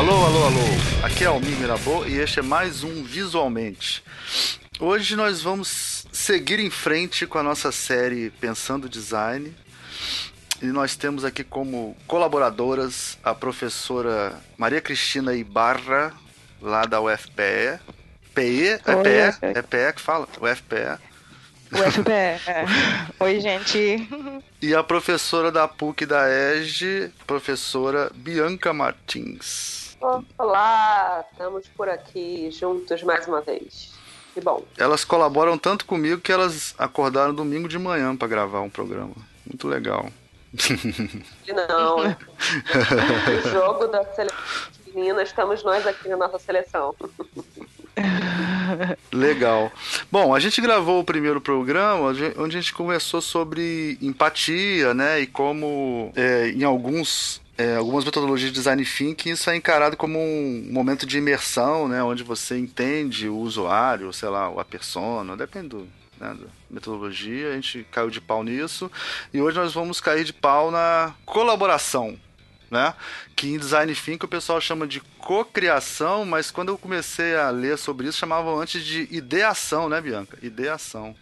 Alô, alô, alô. Aqui é Almir Mirabô e este é mais um Visualmente. Hoje nós vamos seguir em frente com a nossa série Pensando Design. E nós temos aqui como colaboradoras a professora Maria Cristina Ibarra, lá da UFPE. PE? É PE? É PE que fala? UFPE. UFPE. É. Oi, gente. E a professora da PUC da EGE, professora Bianca Martins. Olá, estamos por aqui juntos mais uma vez. Que bom. Elas colaboram tanto comigo que elas acordaram domingo de manhã para gravar um programa. Muito legal. Não. o jogo da seleção menina, estamos nós aqui na nossa seleção. Legal. Bom, a gente gravou o primeiro programa onde a gente conversou sobre empatia, né? E como é, em alguns é, algumas metodologias de design thinking, isso é encarado como um momento de imersão, né, onde você entende o usuário, sei lá, a persona, depende do, né, da metodologia, a gente caiu de pau nisso, e hoje nós vamos cair de pau na colaboração, né? Que em design thinking o pessoal chama de cocriação, mas quando eu comecei a ler sobre isso, chamavam antes de ideação, né, Bianca? Ideação.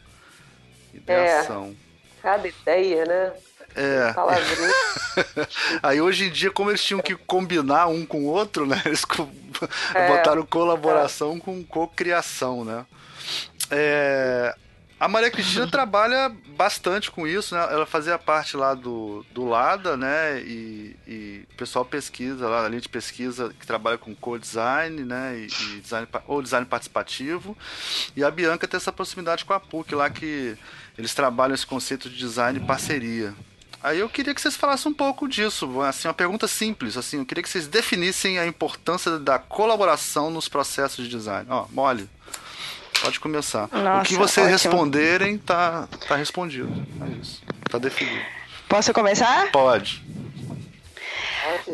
Ideação. É, cada ideia, né? É. Aí hoje em dia, como eles tinham que combinar um com o outro, né? Eles é. botaram colaboração é. com cocriação, né? É, a Maria Cristina trabalha bastante com isso, né? Ela fazia parte lá do, do LADA, né? E, e o pessoal pesquisa lá, a linha de pesquisa que trabalha com co-design, né? E, e, design, ou design participativo. E a Bianca tem essa proximidade com a PUC lá, que eles trabalham esse conceito de design e parceria. Aí eu queria que vocês falassem um pouco disso, assim, uma pergunta simples, assim, eu queria que vocês definissem a importância da colaboração nos processos de design. Ó, mole. Pode começar. Nossa, o que vocês ótimo. responderem tá, tá respondido. É isso. Tá definido. Posso começar? Pode.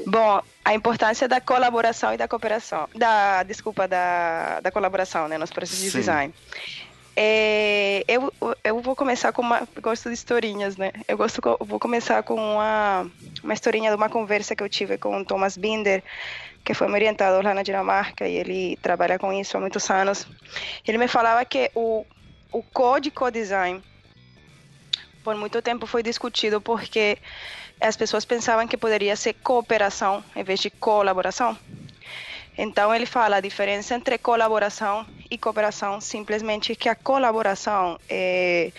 Bom, a importância da colaboração e da cooperação. Da, desculpa, da, da colaboração né, nos processos Sim. de design. É, eu, eu vou começar com uma. Gosto de historinhas, né? Eu gosto, vou começar com uma, uma historinha de uma conversa que eu tive com o Thomas Binder, que foi meu orientador lá na Dinamarca e ele trabalha com isso há muitos anos. Ele me falava que o, o código design por muito tempo foi discutido porque as pessoas pensavam que poderia ser cooperação em vez de colaboração. Então ele fala a diferença entre colaboração e cooperação simplesmente que a colaboração é,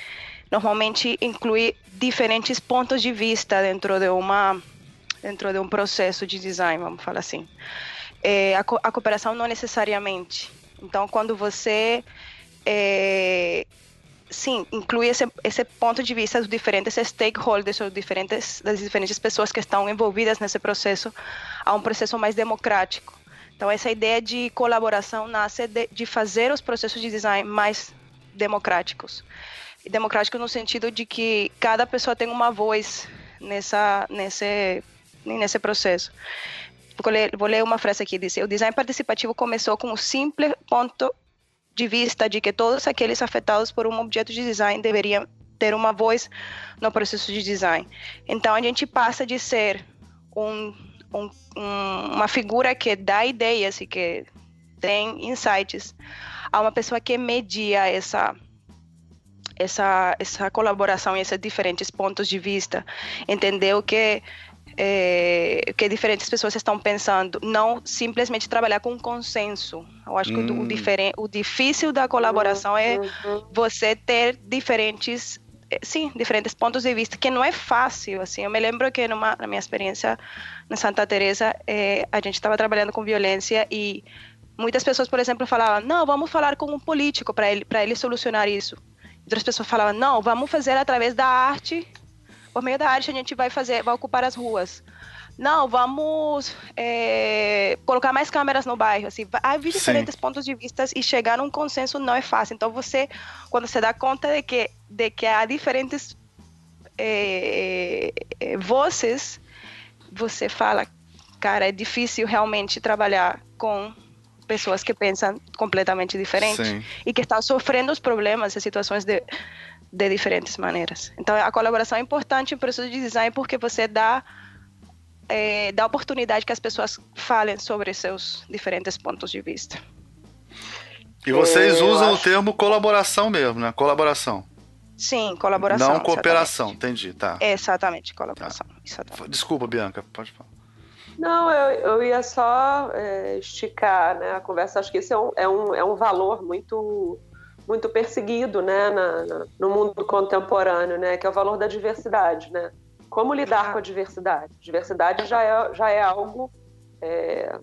normalmente inclui diferentes pontos de vista dentro de uma dentro de um processo de design, vamos falar assim. É, a, co a, cooperação não necessariamente. Então, quando você é, sim, inclui esse, esse ponto de vista dos diferentes stakeholders, ou diferentes, das diferentes pessoas que estão envolvidas nesse processo, a um processo mais democrático. Então, essa ideia de colaboração nasce de, de fazer os processos de design mais democráticos. E democrático no sentido de que cada pessoa tem uma voz nessa, nesse nesse processo. Vou ler, vou ler uma frase aqui, diz, o design participativo começou com o simples ponto de vista de que todos aqueles afetados por um objeto de design deveriam ter uma voz no processo de design. Então a gente passa de ser um, um, uma figura que dá ideias e que tem insights a uma pessoa que media essa essa essa colaboração e esses diferentes pontos de vista, entendeu que é, que diferentes pessoas estão pensando, não simplesmente trabalhar com consenso. Eu acho hum. que o, o, diferen, o difícil da colaboração é você ter diferentes sim, diferentes pontos de vista, que não é fácil, assim, eu me lembro que numa, na minha experiência na Santa Teresa, é, a gente estava trabalhando com violência e muitas pessoas, por exemplo, falavam, não, vamos falar com um político para ele, para ele solucionar isso. Outras pessoas falavam, não, vamos fazer através da arte por meio da arte a gente vai fazer, vai ocupar as ruas. Não, vamos é, colocar mais câmeras no bairro. Assim, há diferentes Sim. pontos de vista e chegar a um consenso não é fácil. Então você, quando você dá conta de que, de que há diferentes é, é, vozes, você fala, cara, é difícil realmente trabalhar com pessoas que pensam completamente diferente Sim. e que estão sofrendo os problemas e situações de de diferentes maneiras. Então, a colaboração é importante em processo de design porque você dá é, dá oportunidade que as pessoas falem sobre seus diferentes pontos de vista. E vocês usam acho... o termo colaboração mesmo, né? Colaboração. Sim, colaboração. Não cooperação, exatamente. entendi, tá. Exatamente, colaboração. Tá. Exatamente. Desculpa, Bianca, pode falar. Não, eu, eu ia só é, esticar né, a conversa. Acho que esse é um, é um, é um valor muito muito perseguido né, na, na, no mundo contemporâneo, né, que é o valor da diversidade. Né? Como lidar com a diversidade? Diversidade já é, já é algo, é,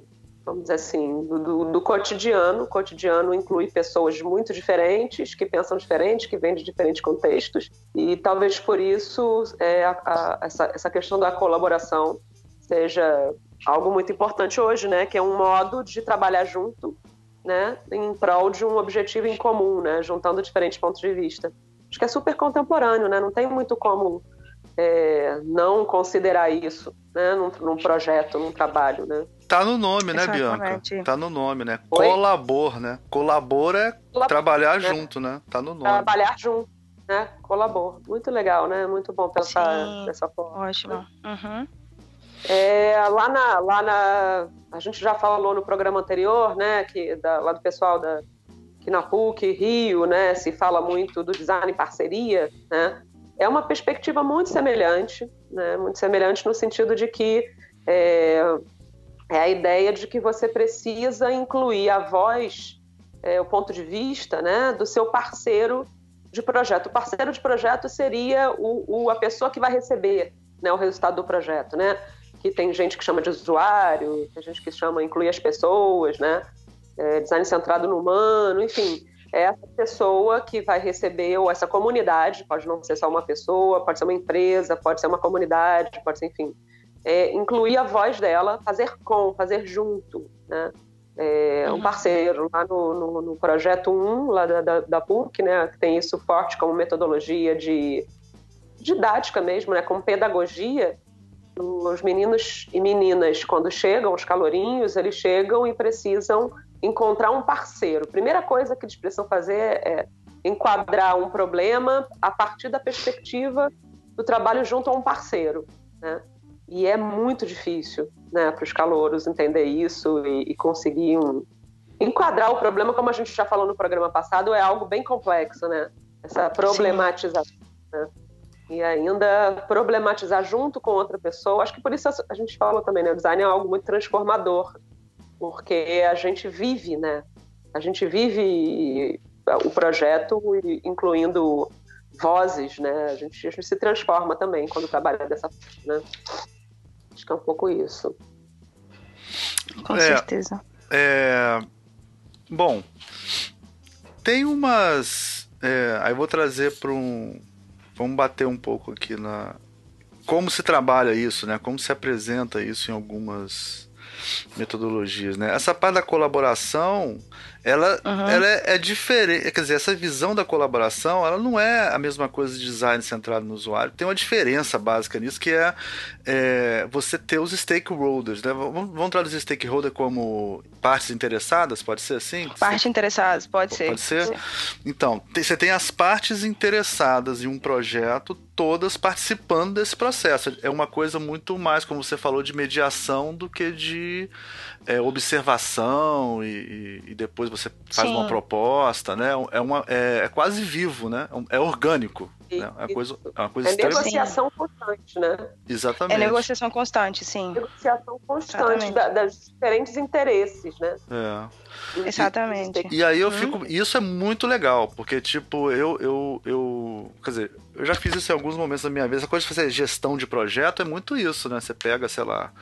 vamos dizer assim, do, do, do, cotidiano. O cotidiano inclui pessoas muito diferentes, que pensam diferente, que vêm de diferentes contextos, e talvez por isso é, a, a, essa, essa questão da colaboração seja algo muito importante hoje, né? Que é um modo de trabalhar junto, né? Em prol de um objetivo em comum, né? Juntando diferentes pontos de vista. Acho que é super contemporâneo, né? Não tem muito como é, não considerar isso, né? Num, num, projeto, num trabalho, né? Tá no nome, né, Exatamente. Bianca? Tá no nome, né? Oi? Colabor, né? Colabor é Colabor, trabalhar né? junto, né? Tá no nome. Trabalhar junto, né? Colabor. Muito legal, né? Muito bom pensar Sim. dessa forma. Ótimo. Uhum. É, lá, na, lá na. A gente já falou no programa anterior, né? Que, da, lá do pessoal da, que na PUC, Rio, né? Se fala muito do design em parceria, né? É uma perspectiva muito semelhante, né? Muito semelhante no sentido de que é, é a ideia de que você precisa incluir a voz, é, o ponto de vista, né? Do seu parceiro de projeto. O parceiro de projeto seria o, o, a pessoa que vai receber né, o resultado do projeto, né? que tem gente que chama de usuário, tem gente que chama incluir as pessoas, né? É, design centrado no humano, enfim, essa pessoa que vai receber, ou essa comunidade, pode não ser só uma pessoa, pode ser uma empresa, pode ser uma comunidade, pode ser, enfim, é, incluir a voz dela, fazer com, fazer junto, né? É, um uhum. parceiro lá no, no, no projeto 1, lá da, da, da, PUC, né, que tem isso forte como metodologia de didática mesmo, né, como pedagogia, os meninos e meninas, quando chegam, os calorinhos, eles chegam e precisam encontrar um parceiro. Primeira coisa que eles precisam fazer é enquadrar um problema a partir da perspectiva do trabalho junto a um parceiro. Né? E é muito difícil né, para os calouros entender isso e, e conseguir um... enquadrar o problema, como a gente já falou no programa passado, é algo bem complexo, né? Essa problematização. Né? e ainda problematizar junto com outra pessoa. Acho que por isso a gente fala também, né? O design é algo muito transformador, porque a gente vive, né? A gente vive o projeto incluindo vozes, né? A gente, a gente se transforma também quando trabalha dessa forma, né? Acho que é um pouco isso. Com é, certeza. É, bom, tem umas. É, aí eu vou trazer para um, vamos bater um pouco aqui na como se trabalha isso, né? Como se apresenta isso em algumas metodologias, né? Essa parte da colaboração, ela, uhum. ela é, é, diferente, quer dizer, essa visão da colaboração, ela não é a mesma coisa de design centrado no usuário. Tem uma diferença básica nisso que é, é você ter os stakeholders, né? Vamos, vamos, traduzir stakeholder como partes interessadas, pode ser assim? Partes interessadas, pode ser. Pode ser. Sim. Então, tem, você tem as partes interessadas em um projeto todas participando desse processo. É uma coisa muito mais, como você falou, de mediação do que de é, observação e, e, depois você faz Sim. uma proposta, né? É, uma, é, é quase vivo, né? É, é orgânico. Né? É, uma coisa, é uma coisa é negociação constante, né? Exatamente. É negociação constante, sim. Negociação constante da, das diferentes interesses, né? É. Exatamente. E, e aí eu uhum. fico. Isso é muito legal, porque, tipo, eu, eu, eu. Quer dizer, eu já fiz isso em alguns momentos da minha vida. A coisa de fazer gestão de projeto é muito isso, né? Você pega, sei lá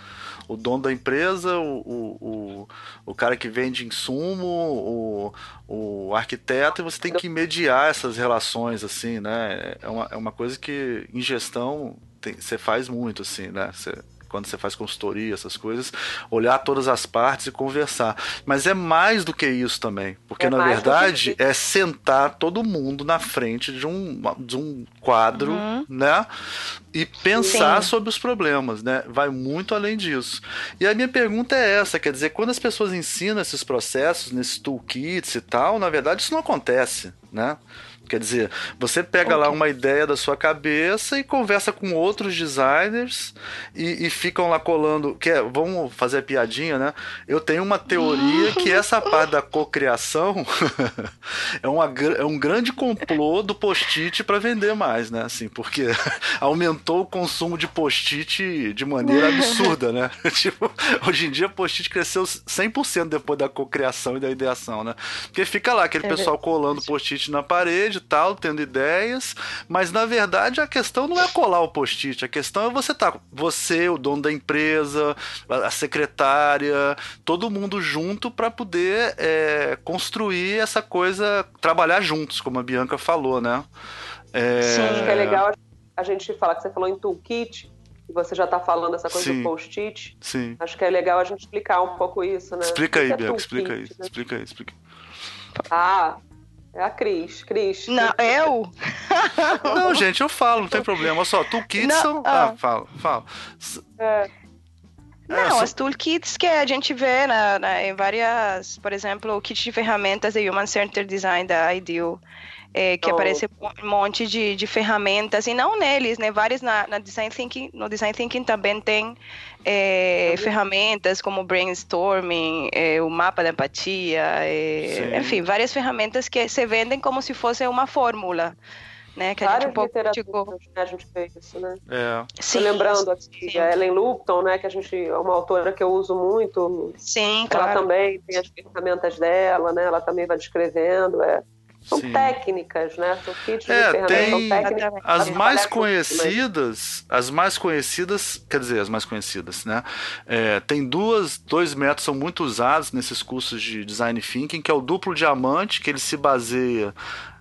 o dono da empresa, o, o, o, o cara que vende insumo, o, o arquiteto, e você tem que mediar essas relações, assim, né? É uma, é uma coisa que em gestão tem, você faz muito, assim, né? Você, quando você faz consultoria, essas coisas, olhar todas as partes e conversar. Mas é mais do que isso também, porque é na verdade é sentar todo mundo na frente de um, de um quadro, uhum. né? E pensar Sim. sobre os problemas, né? Vai muito além disso. E a minha pergunta é essa, quer dizer, quando as pessoas ensinam esses processos, nesses toolkits e tal, na verdade isso não acontece, né? Quer dizer, você pega okay. lá uma ideia da sua cabeça e conversa com outros designers e, e ficam lá colando. Que é, vamos fazer a piadinha, né? Eu tenho uma teoria que essa parte da cocriação é, uma, é um grande complô do post-it para vender mais, né? Assim, porque aumentou o consumo de post-it de maneira absurda, né? tipo, hoje em dia post-it cresceu 100% depois da cocriação e da ideação, né? Porque fica lá aquele é pessoal colando post-it na parede e tal, tendo ideias, mas na verdade a questão não é colar o post-it, a questão é você tá, você, o dono da empresa, a secretária, todo mundo junto para poder é, construir essa coisa, trabalhar juntos, como a Bianca falou, né? É... Sim, é legal a gente falar que você falou em toolkit, e você já está falando essa coisa Sim. do post-it. Sim. Acho que é legal a gente explicar um pouco isso, né? Explica aí, é Bianca, explica aí, né? explica aí, explica. Ah, é a Cris, Cris. Não, eu? não, gente, eu falo, não tem problema. Olha só, toolkits são... Ah, ah fala, fala. É. Não, as toolkits que a gente vê na, na, em várias, por exemplo, o kit de ferramentas da Human Centered Design da Ideal, é, que oh. aparece um monte de, de ferramentas, e não neles, né? Vários na, na Design Thinking, no Design Thinking também tem é, ferramentas como brainstorming, é, o mapa da empatia, é, enfim, várias ferramentas que se vendem como se fosse uma fórmula. Né, que Várias a gente um pouco né, a gente fez isso, né? É. Sim, lembrando aqui, sim. a Ellen Lupton, né, que a gente é uma autora que eu uso muito. Sim, ela claro. também tem as ferramentas dela, né? Ela também vai descrevendo, é. São Sim. técnicas, né? São kits de é, tem técnicas. As mais conhecidas, as mais conhecidas, quer dizer, as mais conhecidas, né? É, tem duas, dois métodos são muito usados nesses cursos de design thinking, que é o duplo diamante, que ele se baseia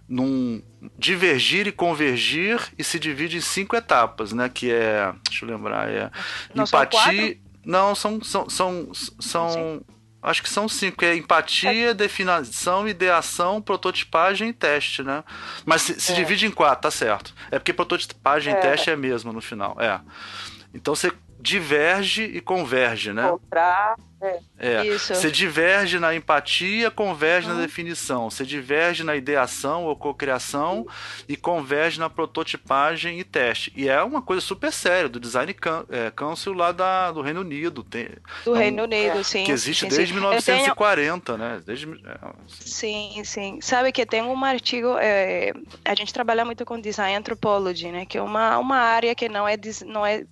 num divergir e convergir e se divide em cinco etapas, né? Que é, deixa eu lembrar, é Não empatia. Não, são são são, são Acho que são cinco, é empatia, é. definição, ideação, prototipagem e teste, né? Mas se, se é. divide em quatro, tá certo. É porque prototipagem é. e teste é mesmo no final, é. Então você diverge e converge, né? Encontrar, é. é. Isso. Você diverge na empatia, converge uhum. na definição. Você diverge na ideação ou cocriação e converge na prototipagem e teste. E é uma coisa super séria do Design é, Council lá da, do Reino Unido. Tem, do é Reino Unido, sim. Que existe sim, desde sim. 1940, tenho... né? Desde, é, sim, sim. Sabe que tem um artigo, é, a gente trabalha muito com Design Anthropology, né? Que é uma, uma área que não é... Não é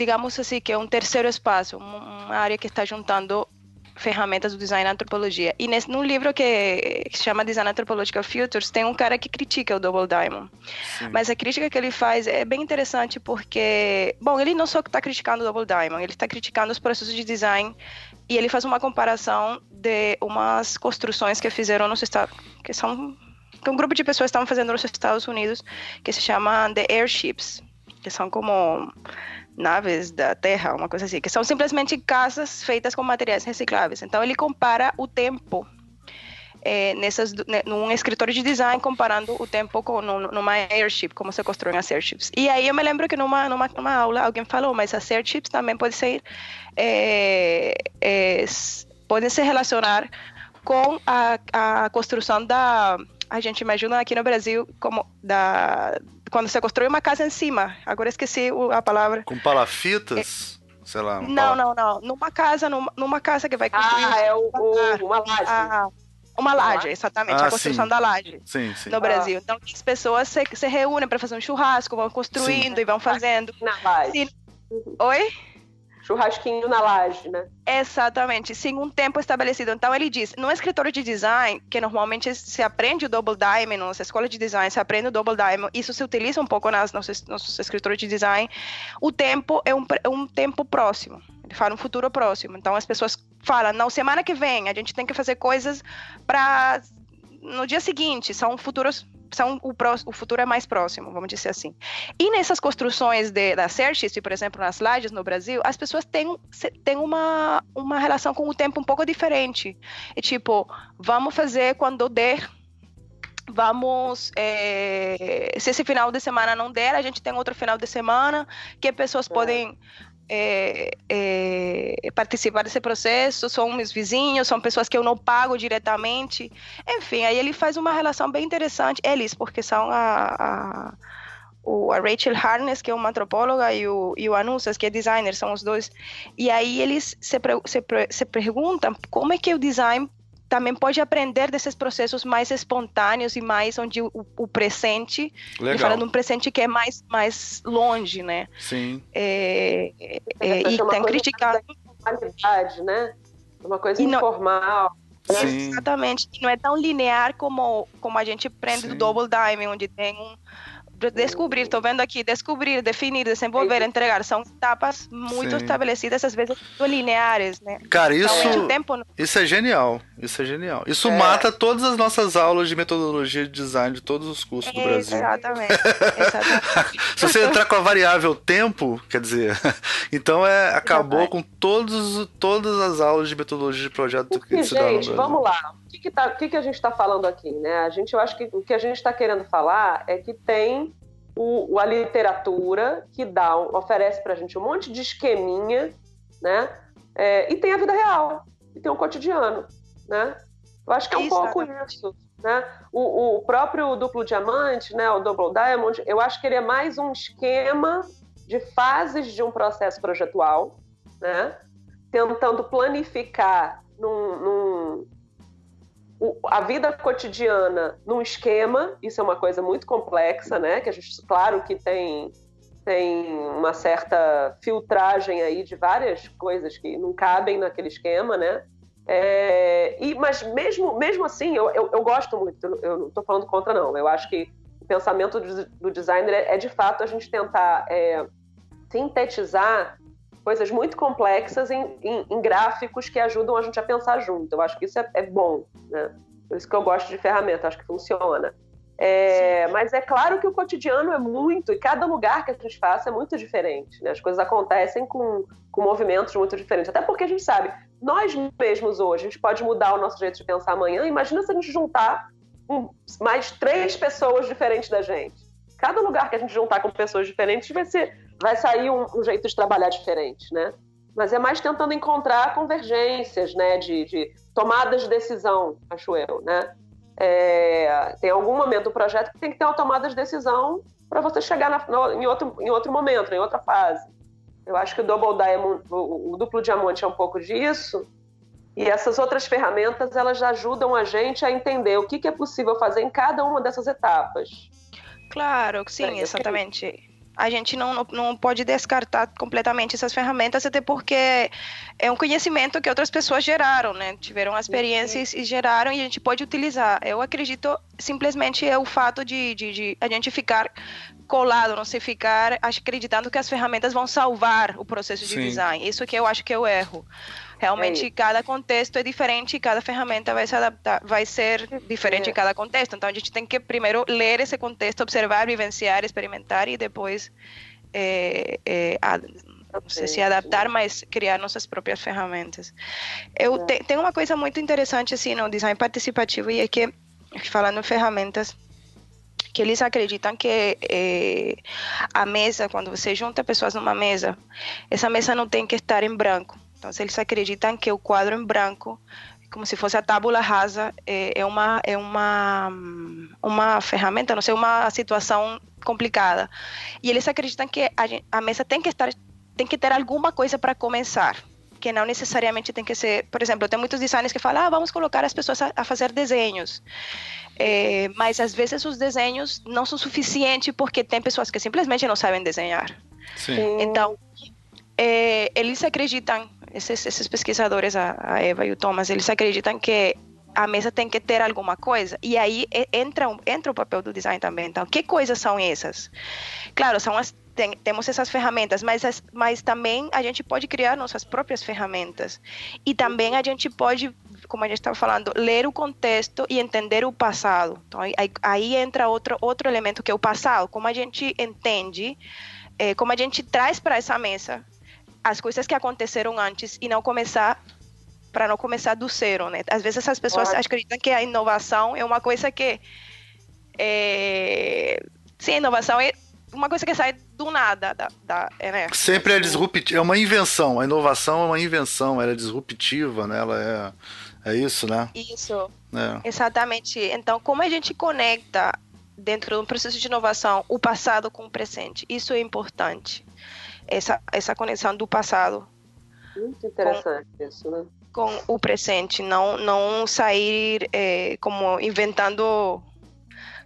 digamos assim, que é um terceiro espaço, uma área que está juntando ferramentas do design e antropologia. E nesse, num livro que, chama Design Anthropological Futures, tem um cara que critica o Double Diamond. Sim. Mas a crítica que ele faz é bem interessante porque, bom, ele não só está criticando o Double Diamond, ele está criticando os processos de design e ele faz uma comparação de umas construções que fizeram nos Estados, que são que um grupo de pessoas estavam fazendo nos Estados Unidos, que se chama The Airships, que são como naves da Terra, uma coisa assim, que são simplesmente casas feitas com materiais recicláveis. Então ele compara o tempo é, nessas, num escritório de design comparando o tempo com numa airship, como se constroem as airships. E aí eu me lembro que numa, numa, numa aula alguém falou, mas as airships também podem ser é, é, podem se relacionar com a, a construção da a gente imagina aqui no Brasil como da quando você constrói uma casa em cima. Agora esqueci a palavra. Com palafitas? É, sei lá. Não, não, não. Numa casa, numa, numa casa que vai construir. Ah, é o, o, uma laje. Ah, uma laje, exatamente, ah, a construção sim. da laje sim, sim. no Brasil. Ah. Então, as pessoas se, se reúnem para fazer um churrasco, vão construindo sim. e vão fazendo. Na laje. Sim. Oi? Churrasquinho na laje, né? Exatamente, sim, um tempo estabelecido. Então ele diz, no escritório de design, que normalmente se aprende o double diamond, na escola de design se aprende o double diamond, isso se utiliza um pouco nas nossos, nossos escritórios de design. O tempo é um, é um tempo próximo. Ele fala um futuro próximo. Então as pessoas falam, não, semana que vem a gente tem que fazer coisas para no dia seguinte, são futuros são o, o, futuro é mais próximo, vamos dizer assim. E nessas construções de, da Cerchis, por exemplo, nas lajes no Brasil, as pessoas têm, têm uma, uma relação com o tempo um pouco diferente. É tipo, vamos fazer quando der vamos é, se esse final de semana não der a gente tem outro final de semana que pessoas é. podem é, é, participar desse processo, são meus vizinhos, são pessoas que eu não pago diretamente. Enfim, aí ele faz uma relação bem interessante, eles, porque são a, a, o, a Rachel Harness, que é uma antropóloga, e o, e o Anusas, que é designer, são os dois. E aí eles se, se, se perguntam como é que o design também pode aprender desses processos mais espontâneos e mais onde o, o presente, Legal. falando um presente que é mais, mais longe, né? Sim. É, é, é, e tem criticado. Informalidade, né? Uma coisa informal. Não, exatamente. E não é tão linear como, como a gente aprende Sim. do Double Diamond, onde tem um, descobrir, estou vendo aqui, descobrir, definir, desenvolver, entregar, são etapas muito Sim. estabelecidas, às vezes lineares, né? Cara, isso, então, tempo... isso é genial, isso é genial. Isso é. mata todas as nossas aulas de metodologia de design de todos os cursos do Brasil. Exatamente, exatamente. Se você entrar com a variável tempo, quer dizer, então é, acabou com todos, todas as aulas de metodologia de projeto Porque, que se Gente, vamos lá. O que, que, tá, o que, que a gente está falando aqui, né? A gente, eu acho que o que a gente está querendo falar é que tem o, a literatura que dá, oferece para a gente um monte de esqueminha, né? É, e tem a vida real, e tem o cotidiano, né? Eu acho que é um pouco isso, né? O, o, próprio duplo diamante, né? O double diamond, eu acho que ele é mais um esquema de fases de um processo projetual, né? Tentando planificar num, num a vida cotidiana num esquema, isso é uma coisa muito complexa, né? Que a gente, claro que tem tem uma certa filtragem aí de várias coisas que não cabem naquele esquema, né? É, e, mas mesmo, mesmo assim, eu, eu, eu gosto muito, eu não estou falando contra, não. Eu acho que o pensamento do, do designer é, é, de fato, a gente tentar é, sintetizar coisas muito complexas em, em, em, gráficos que ajudam a gente a pensar junto. Eu acho que isso é, é bom, né? Por isso que eu gosto de ferramenta, acho que funciona. É, mas é claro que o cotidiano é muito, e cada lugar que a gente faça é muito diferente. Né? As coisas acontecem com, com movimentos muito diferentes. Até porque a gente sabe, nós mesmos hoje, a gente pode mudar o nosso jeito de pensar amanhã. Imagina se a gente juntar mais três pessoas diferentes da gente. Cada lugar que a gente juntar com pessoas diferentes vai ser vai sair um, um, jeito de trabalhar diferente, né? Mas é mais tentando encontrar convergências, né? De, de tomadas de decisão, acho eu, né? É, tem algum momento do projeto que tem que ter uma tomada de decisão para você chegar na, em, outro, em outro momento, em outra fase. Eu acho que o Double Diamond, o, o duplo diamante é um pouco disso. E essas outras ferramentas, elas ajudam a gente a entender o que, que é possível fazer em cada uma dessas etapas. Claro, sim, é, exatamente a gente não, não, não pode descartar completamente essas ferramentas, até porque é um conhecimento que outras pessoas geraram, né? Tiveram experiências e geraram e a gente pode utilizar. Eu acredito simplesmente é o fato de, de, de a gente ficar colado, não se ficar acreditando que as ferramentas vão salvar o processo de Sim. design. Isso que eu acho que é o erro. Realmente, é cada contexto é diferente e cada ferramenta vai se adaptar, vai ser diferente é. em cada contexto. Então, a gente tem que primeiro ler esse contexto, observar, vivenciar, experimentar e depois, é, é, não sei se adaptar, mas criar nossas próprias ferramentas. Eu é. te, tem uma coisa muito interessante assim no design participativo e é que falando em ferramentas que eles acreditam que é, a mesa, quando você junta pessoas numa mesa, essa mesa não tem que estar em branco. Então, eles acreditam que o quadro em branco, como se fosse a tábula rasa, é, é uma é uma uma ferramenta, não sei, uma situação complicada. E eles acreditam que a, a mesa tem que estar tem que ter alguma coisa para começar que não necessariamente tem que ser, por exemplo, tem muitos designers que falam, ah, vamos colocar as pessoas a, a fazer desenhos, é, mas às vezes os desenhos não são suficientes porque tem pessoas que simplesmente não sabem desenhar. Sim. Então, é, eles acreditam esses, esses pesquisadores, a, a, Eva e o Thomas, eles acreditam que a mesa tem que ter alguma coisa. E aí entra, entra o papel do design também. Então, que coisas são essas? Claro, são as, tem, temos essas ferramentas, mas, as, mas também a gente pode criar nossas próprias ferramentas. E também a gente pode, como a gente estava falando, ler o contexto e entender o passado. Então, aí, aí entra outro, outro elemento que é o passado. Como a gente entende, é, como a gente traz para essa mesa as coisas que aconteceram antes e não começar para não começar do zero, né? Às vezes essas pessoas Pode. acreditam que a inovação é uma coisa que é... sim, a inovação é uma coisa que sai do nada. Da, da, é, né? Sempre é disruptiva, é uma invenção. A inovação é uma invenção, ela é disruptiva, né? Ela é, é isso, né? Isso. É. Exatamente. Então, como a gente conecta dentro do processo de inovação o passado com o presente? Isso é importante. Essa, essa conexão do passado. Muito interessante com, isso, né? Com o presente, não, não sair é, como inventando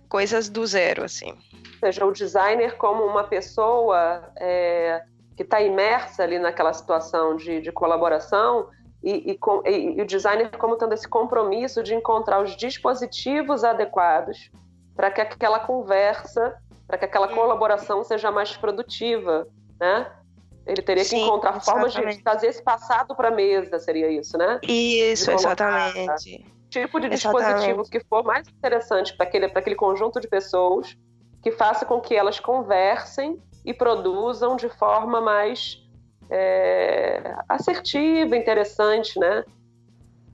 coisas do zero, assim. Ou seja, o designer como uma pessoa é, que está imersa ali naquela situação de, de colaboração e, e, com, e, e, o designer como tendo esse compromisso de encontrar os dispositivos adequados para que aquela conversa, para que aquela colaboração seja mais produtiva, né? Ele teria Sim, que encontrar exatamente. formas de trazer esse passado para a mesa, seria isso, né? Isso, exatamente tipo de dispositivo que for mais interessante para aquele, aquele conjunto de pessoas, que faça com que elas conversem e produzam de forma mais é, assertiva, interessante, né?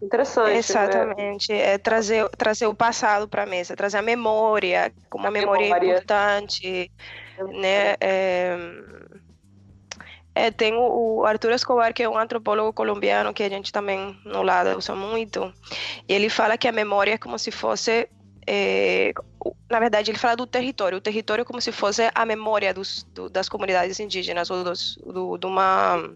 Interessante. Né? Exatamente. Né? É trazer, trazer o passado para a mesa, trazer a memória, como a memória, memória importante, né? É, é, tem o, Arturo Escobar, que é um antropólogo colombiano que a gente também no lado usa muito. E ele fala que a memória é como se fosse. É, na verdade, ele fala do território. O território é como se fosse a memória dos, do, das comunidades indígenas ou dos, do, de uma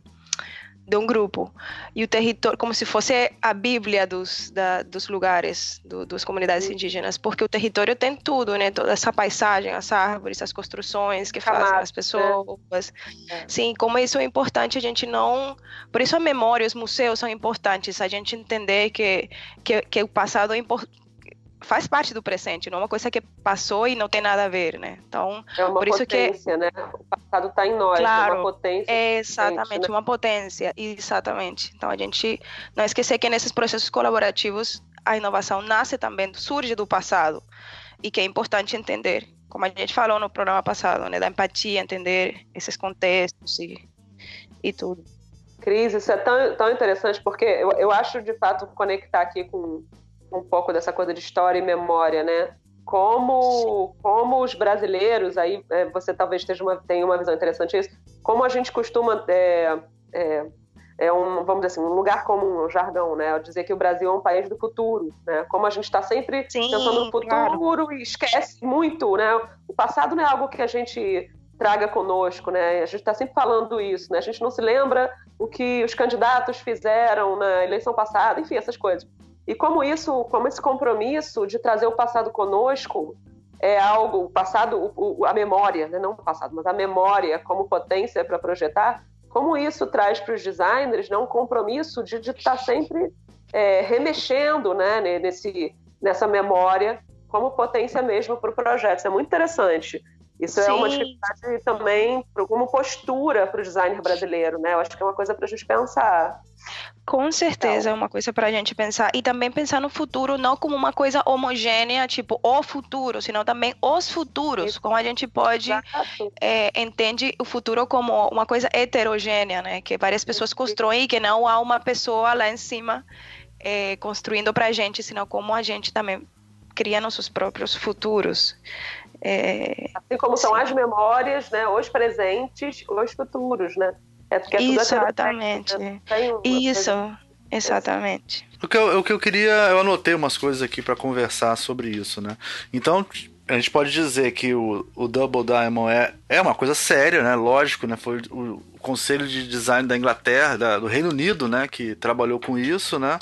de um grupo. E o território, como se fosse a Bíblia dos, da, dos lugares, do, das comunidades indígenas, porque o território tem tudo, né? Toda essa paisagem, as árvores, as construções que fazem as pessoas. É. Sim, como isso é importante, a gente não. Por isso a memória, os museus são importantes, a gente entender que, que, que o passado é importante faz parte do presente, não é uma coisa que passou e não tem nada a ver, né? Então, é uma por isso potência, que... né? O passado está em nós, claro, é uma potência. É exatamente, né? uma potência, exatamente. Então, a gente não esquecer que nesses processos colaborativos a inovação nasce também, surge do passado e que é importante entender, como a gente falou no programa passado, né? Da empatia, entender esses contextos e, e tudo. Cris, isso é tão, tão interessante porque eu, eu acho de fato conectar aqui com um pouco dessa coisa de história e memória, né? Como, como os brasileiros, aí é, você talvez tenha uma, tenha uma visão interessante disso, como a gente costuma é, é, é, um, vamos dizer assim, um lugar comum, um jargão, né? Dizer que o Brasil é um país do futuro, né? Como a gente está sempre Sim, pensando no futuro claro. e esquece muito, né? O passado não é algo que a gente traga conosco, né? A gente está sempre falando isso, né? A gente não se lembra o que os candidatos fizeram na eleição passada, enfim, essas coisas. E como isso, como esse compromisso de trazer o passado conosco é algo, o passado, o, a memória, né? não o passado, mas a memória como potência para projetar, como isso traz para os designers né? um compromisso de estar tá sempre é, remexendo né? Nesse, nessa memória como potência mesmo para o projeto. Isso é muito interessante. Isso Sim. é uma dificuldade também como postura para o designer brasileiro, né? Eu acho que é uma coisa para a gente pensar. Com certeza então, é uma coisa para a gente pensar. E também pensar no futuro não como uma coisa homogênea, tipo o futuro, senão também os futuros. Isso. Como a gente pode é, entende o futuro como uma coisa heterogênea, né? Que várias pessoas constroem e que não há uma pessoa lá em cima é, construindo para a gente, senão como a gente também cria nossos próprios futuros. É, assim como são as memórias, né, os presentes, os futuros, né? É porque é tudo Exatamente. Né? Isso, exatamente. O que, eu, o que eu queria, eu anotei umas coisas aqui para conversar sobre isso, né? Então, a gente pode dizer que o, o Double Diamond é, é uma coisa séria, né? Lógico, né? Foi o, o Conselho de Design da Inglaterra, da, do Reino Unido, né? Que trabalhou com isso, né?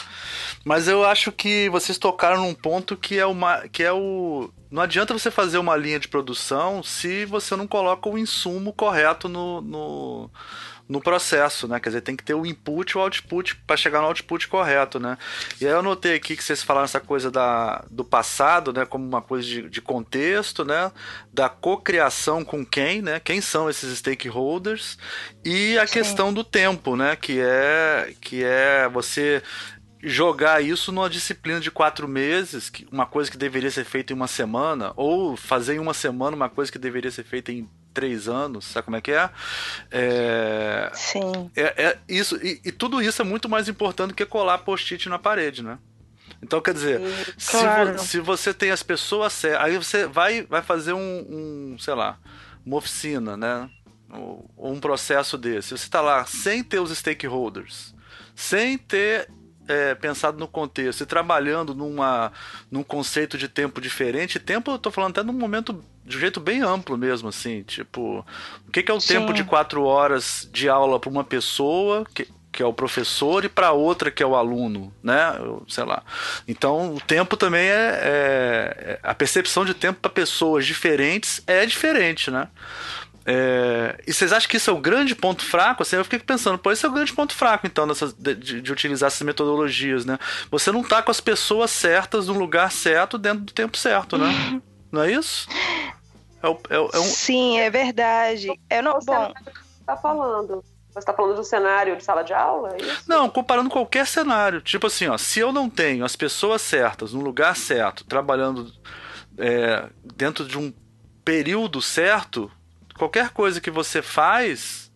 Mas eu acho que vocês tocaram num ponto que é, uma, que é o... Não adianta você fazer uma linha de produção se você não coloca o insumo correto no, no no processo, né? Quer dizer, tem que ter o input e o output para chegar no output correto, né? E aí eu notei aqui que vocês falaram essa coisa da, do passado, né? Como uma coisa de, de contexto, né? Da cocriação com quem, né? Quem são esses stakeholders e a Sim. questão do tempo, né? Que é que é você jogar isso numa disciplina de quatro meses, uma coisa que deveria ser feita em uma semana, ou fazer em uma semana uma coisa que deveria ser feita em três anos, sabe como é que é? é Sim. É, é isso, e, e, tudo isso é muito mais importante do que colar post-it na parede, né? Então, quer dizer, se, claro. vo, se, você tem as pessoas certas, aí você vai, vai fazer um, um, sei lá, uma oficina, né? um processo desse, você está lá sem ter os stakeholders, sem ter é, pensado no contexto e trabalhando numa, num conceito de tempo diferente, tempo eu estou falando até num momento de um jeito bem amplo mesmo, assim, tipo, o que, que é o Sim. tempo de quatro horas de aula para uma pessoa que, que é o professor e para outra que é o aluno, né? sei lá. Então o tempo também é, é, é a percepção de tempo para pessoas diferentes é diferente, né? É, e vocês acham que isso é o grande ponto fraco? Assim, eu fiquei pensando, pô, esse é o grande ponto fraco, então, de, de, utilizar essas metodologias, né? Você não tá com as pessoas certas no lugar certo dentro do tempo certo, né? não é isso? É, é, é um... Sim, é verdade. Eu não, bom... tá falando. Você está falando do cenário de sala de aula? É não, comparando qualquer cenário. Tipo assim, ó, se eu não tenho as pessoas certas, no lugar certo, trabalhando é, dentro de um período certo, qualquer coisa que você faz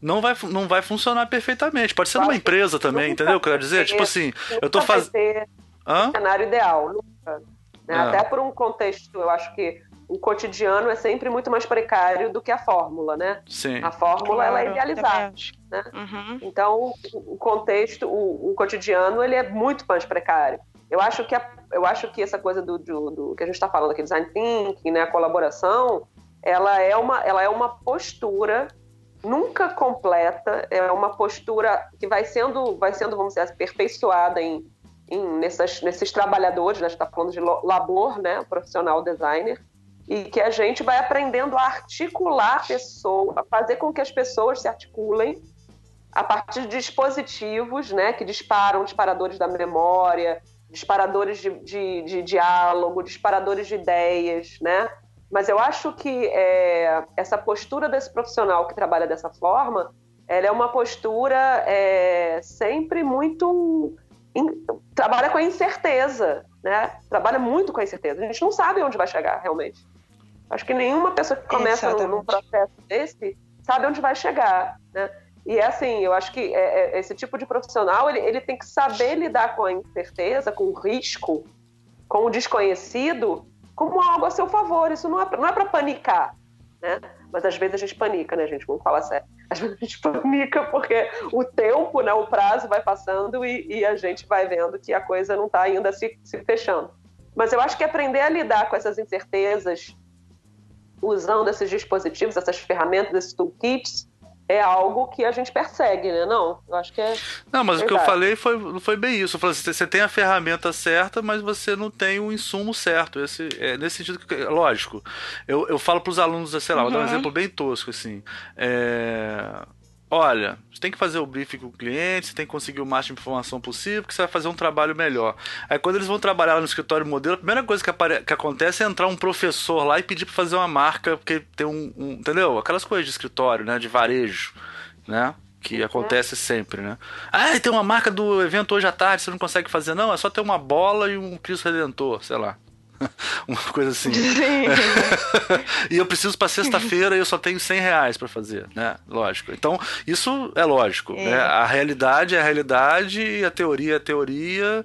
não vai, não vai funcionar perfeitamente. Pode ser numa empresa também, entendeu? Quero dizer, tipo assim, eu tô fazendo. cenário ideal, nunca. Né? É. Até por um contexto, eu acho que o cotidiano é sempre muito mais precário do que a fórmula, né? Sim. A fórmula claro, ela é idealizada, né? Uhum. Então o contexto, o, o, cotidiano ele é muito mais precário. Eu acho que a, eu acho que essa coisa do, do, do que a gente está falando aqui, design thinking, né, a colaboração, ela é uma, ela é uma postura nunca completa, é uma postura que vai sendo, vai sendo vamos dizer, aperfeiçoada em, em nessas, nesses trabalhadores, né? a gente está falando de labor, né, profissional designer, e que a gente vai aprendendo a articular a pessoa, a fazer com que as pessoas se articulem a partir de dispositivos, né, que disparam disparadores da memória, disparadores de, de, de diálogo, disparadores de ideias, né? Mas eu acho que é, essa postura desse profissional que trabalha dessa forma, ela é uma postura é, sempre muito in, trabalha com a incerteza, né? Trabalha muito com a incerteza. A gente não sabe onde vai chegar realmente. Acho que nenhuma pessoa que começa num, num, processo desse sabe onde vai chegar, né? E é assim, eu acho que é, é, esse tipo de profissional ele, ele tem que saber lidar com a incerteza, com o risco, com o desconhecido, como algo a seu favor. Isso não é, não é para panicar, né? Mas às vezes a gente panica, né, gente? Vamos falar sério. Às vezes a gente panica porque o tempo, né, o prazo vai passando e, e a gente vai vendo que a coisa não está ainda se, se fechando. Mas eu acho que aprender a lidar com essas incertezas usando esses dispositivos, essas ferramentas, esses toolkits, é algo que a gente persegue, né? Não, eu acho que é. Não, mas verdade. o que eu falei foi, foi bem isso. Eu falei assim, você tem a ferramenta certa, mas você não tem o insumo certo. Esse, é nesse sentido que, lógico, eu, eu falo para os alunos, sei lá, uhum. vou dar um uhum. exemplo bem tosco, assim. É olha, você tem que fazer o briefing com o cliente, você tem que conseguir o máximo de informação possível, porque você vai fazer um trabalho melhor. Aí quando eles vão trabalhar no escritório modelo, a primeira coisa que, apare... que acontece é entrar um professor lá e pedir para fazer uma marca, porque tem um, um, Entendeu? Aquelas coisas de escritório, né? De varejo, né? Que uhum. acontece sempre, né? Ah, tem uma marca do evento hoje à tarde, você não consegue fazer, não? É só ter uma bola e um Cristo Redentor, sei lá. uma coisa assim. e eu preciso para sexta-feira e eu só tenho 100 reais para fazer, né? Lógico. Então, isso é lógico. É. Né? A realidade é a realidade, a teoria é a teoria.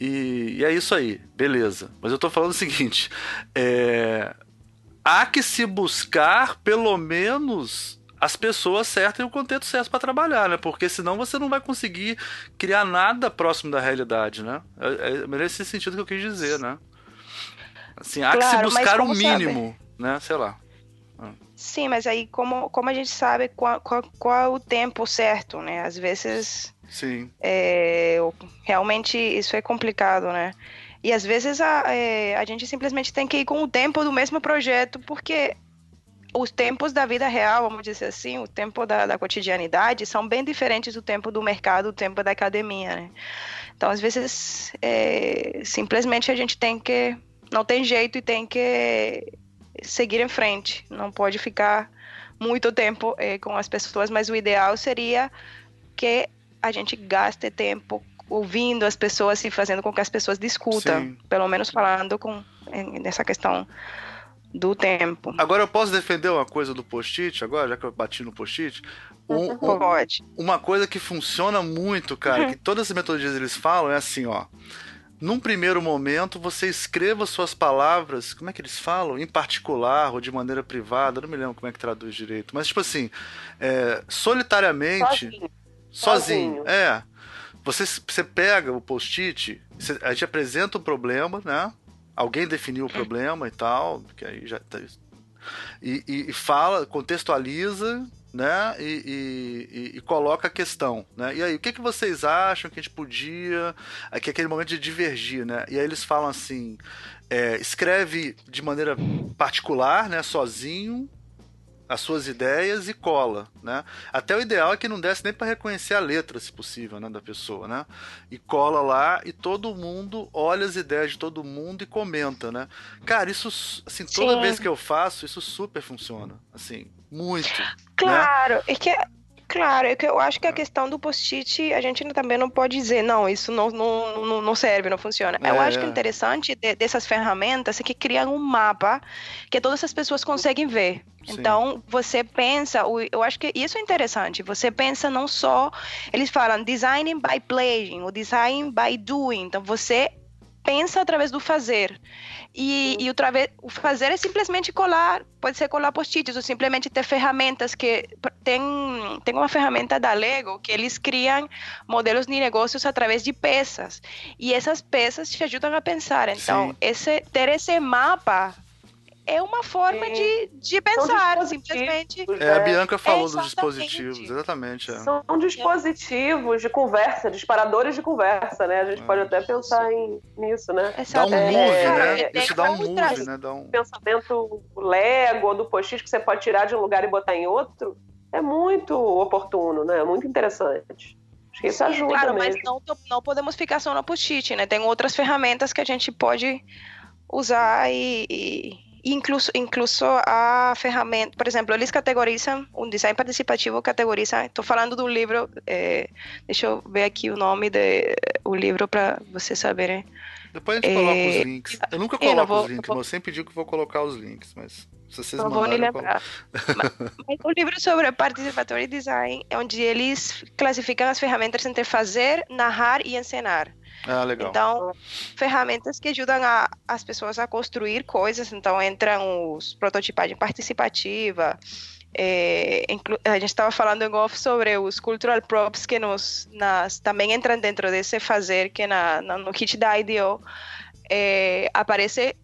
E, e, é isso aí, beleza. Mas eu tô falando o seguinte: é, há que se buscar pelo menos as pessoas certas e o contexto certo para trabalhar, né? Porque senão você não vai conseguir criar nada próximo da realidade, né? É, é nesse sentido que eu quis dizer, né? Assim, há claro, que se buscar o mínimo, sabe? né? Sei lá. Ah. Sim, mas aí como, como a gente sabe qual, qual, qual é o tempo certo, né? Às vezes Sim. É, realmente isso é complicado, né? E às vezes a, é, a gente simplesmente tem que ir com o tempo do mesmo projeto, porque os tempos da vida real, vamos dizer assim, o tempo da, da cotidianidade são bem diferentes do tempo do mercado, do tempo da academia, né? Então, às vezes, é, simplesmente a gente tem que não tem jeito e tem que seguir em frente. Não pode ficar muito tempo eh, com as pessoas, mas o ideal seria que a gente gaste tempo ouvindo as pessoas e fazendo com que as pessoas discutam, Sim. pelo menos falando com nessa questão do tempo. Agora eu posso defender uma coisa do post-it, agora, já que eu bati no post-it. Um, um, Pode. Uma coisa que funciona muito, cara, que todas as metodologias eles falam é assim, ó. Num primeiro momento, você escreva suas palavras, como é que eles falam? Em particular ou de maneira privada, não me lembro como é que traduz direito, mas tipo assim, é, solitariamente, sozinho. sozinho, sozinho. é. Você, você pega o post-it, a gente apresenta o problema, né? Alguém definiu o problema e tal, que aí já tá, e, e, e fala, contextualiza né? E, e, e, coloca a questão, né? E aí, o que, que vocês acham que a gente podia... Aqui é aquele momento de divergir, né? E aí eles falam assim, é, escreve de maneira particular, né? Sozinho, as suas ideias e cola, né? Até o ideal é que não desse nem para reconhecer a letra, se possível, né, da pessoa, né? E cola lá e todo mundo olha as ideias de todo mundo e comenta, né? Cara, isso assim, toda Sim. vez que eu faço, isso super funciona, assim, muito. Né? Claro, né? é que Claro, é que eu acho que a questão do post-it, a gente também não pode dizer, não, isso não, não, não serve, não funciona. É, eu acho que o é. interessante de, dessas ferramentas é que criam um mapa que todas as pessoas conseguem ver. Sim. Então, você pensa, eu acho que isso é interessante, você pensa não só, eles falam designing by playing, ou design by doing, então você pensa através do fazer. E, e o, o, fazer é simplesmente colar, pode ser colar post-its ou simplesmente ter ferramentas que tem, tem uma ferramenta da Lego que eles criam modelos de negócios através de peças. E essas peças te ajudam a pensar. Então, esse, ter esse mapa é uma forma de, de pensar, simplesmente. É, a Bianca falou dos dispositivos, exatamente. É. São dispositivos de conversa, disparadores de conversa, né? A gente é, pode até pensar em, nisso, né? Dá um move, né? É, isso dá um move, né? Dá um... Pensamento Lego do post-it que você pode tirar de um lugar e botar em outro é muito oportuno, né? Muito interessante. Acho que isso ajuda Claro, mesmo. mas não, não podemos ficar só no post-it, né? Tem outras ferramentas que a gente pode usar e, e Incluso, incluso a ferramenta, por exemplo, eles categorizam, um design participativo categoriza, estou falando de um livro, é, deixa eu ver aqui o nome do o livro para vocês saberem. Depois a gente é, coloca os links. Eu nunca coloco vou, os links, vou, mas eu sempre digo que vou colocar os links, mas se vocês não. Vou lembrar. mas, mas o livro sobre participatory design é onde eles classificam as ferramentas entre fazer, narrar e encenar. Ah, legal. Então, ferramentas que ajudam a, as pessoas a construir coisas. Então, entram os prototipagem participativa. É, a gente estava falando em off sobre os cultural props que nos, nas, também entram dentro desse fazer que na, na no kit da IDO é, aparece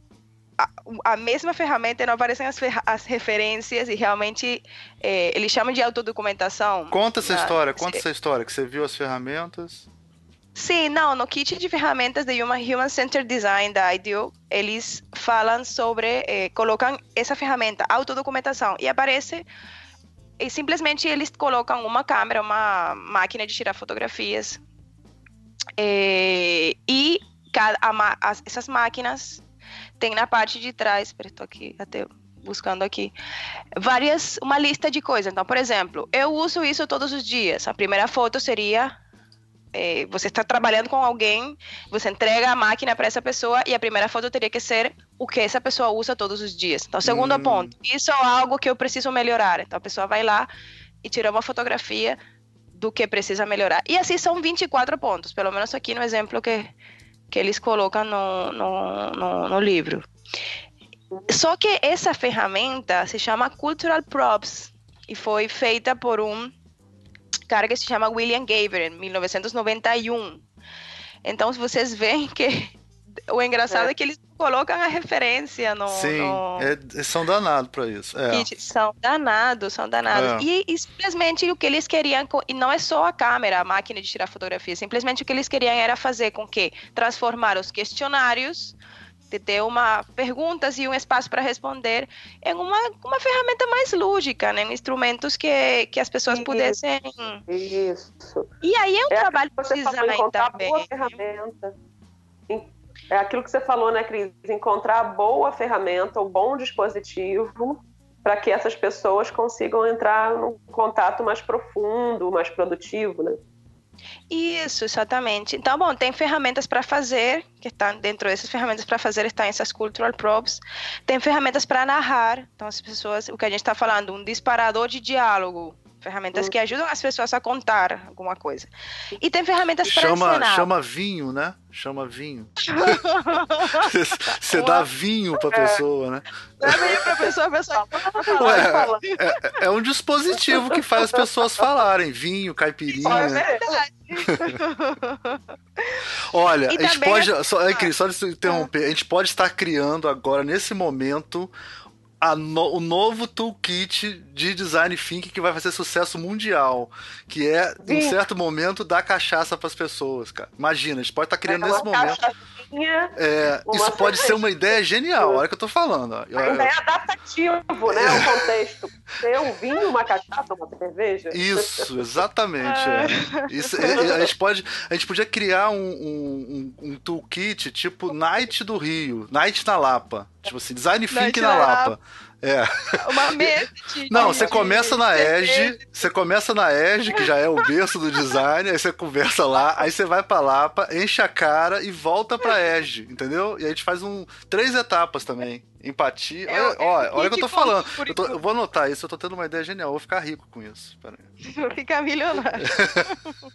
a, a, mesma ferramenta e não aparecem as, as referências e realmente é, eles chamam de autodocumentação. Conta essa na, história, conta essa história que você viu as ferramentas. Sim, não, no kit de ferramentas de Human, Human Centered Design da IDEO, eles falam sobre, eh, colocam essa ferramenta, autodocumentação, e aparece, e simplesmente eles colocam uma câmera, uma máquina de tirar fotografias, eh, e cada, a, as, essas máquinas têm na parte de trás, estou aqui até buscando aqui, várias, uma lista de coisas. Então, por exemplo, eu uso isso todos os dias. A primeira foto seria é, você está trabalhando com alguém, você entrega a máquina para essa pessoa e a primeira foto teria que ser o que essa pessoa usa todos os dias. Então, segundo hum. ponto, isso é algo que eu preciso melhorar. Então, a pessoa vai lá e tira uma fotografia do que precisa melhorar. E assim são 24 pontos, pelo menos aqui no exemplo que, que eles colocam no, no, no, no livro. Só que essa ferramenta se chama Cultural Props e foi feita por um cara que se chama William Gaver, em 1991. Então, vocês veem que o engraçado é, é que eles colocam a referência no. Sim, no... É, são danados para isso. É. São danados, são danados. É. E, e, simplesmente o que eles queriam, e não é só a câmera, a máquina de tirar fotografia, simplesmente o que eles queriam era fazer com que transformar os questionários de ter uma perguntas e um espaço para responder em uma, uma ferramenta mais lúdica, né? Instrumentos que, que as pessoas isso, pudessem. Isso. E aí é um é trabalho de design também. Boa ferramenta. É aquilo que você falou, né, Cris? Encontrar a boa ferramenta, o bom dispositivo para que essas pessoas consigam entrar num contato mais profundo, mais produtivo, né? Isso, exatamente. Então, bom, tem ferramentas para fazer, que estão dentro dessas ferramentas para fazer, estão essas cultural props. Tem ferramentas para narrar. Então, as pessoas, o que a gente está falando, um disparador de diálogo, Ferramentas que ajudam as pessoas a contar alguma coisa. E tem ferramentas para chama, ensinar. Chama vinho, né? Chama vinho. Você dá vinho pra É. pessoa, né? Dá vinho pra pessoa, a pessoa Ué, é, é um dispositivo que faz as pessoas falarem. Vinho, caipirinha. É verdade. Olha, E a gente pode. é- Só, é, Cris, só de interromper, a gente pode estar criando agora, nesse momento, no- o novo toolkit de design thinking que vai fazer sucesso mundial. Que é, em Sim. certo momento, dar cachaça pras pessoas, cara. Imagina, a gente pode estar criando nesse momento. É, isso pode ser uma ideia genial, olha o que eu tô falando. ó. Ainda é adaptativo, né? O contexto. Ter um vinho, uma cachaça, uma cerveja. Isso, exatamente. é. Isso, é, é, a, gente pode, a gente podia criar um, um, um- um toolkit tipo Night do Rio, Night na Lapa. Tipo assim, design think na na Lapa. Lapa. É. Uma mesa de- Não, você começa na. Edge, você começa na Edge, que já é o berço do design, aí você conversa lá, aí você vai pra Lapa, enche a cara e volta pra Edge, entendeu? E a gente faz um três etapas também. Empatia. É, Olha, olha, olha o que eu tô falando. Eu, tô- eu vou anotar isso, eu tô tendo uma ideia genial. Eu vou ficar rico com isso. Vou ficar milionário.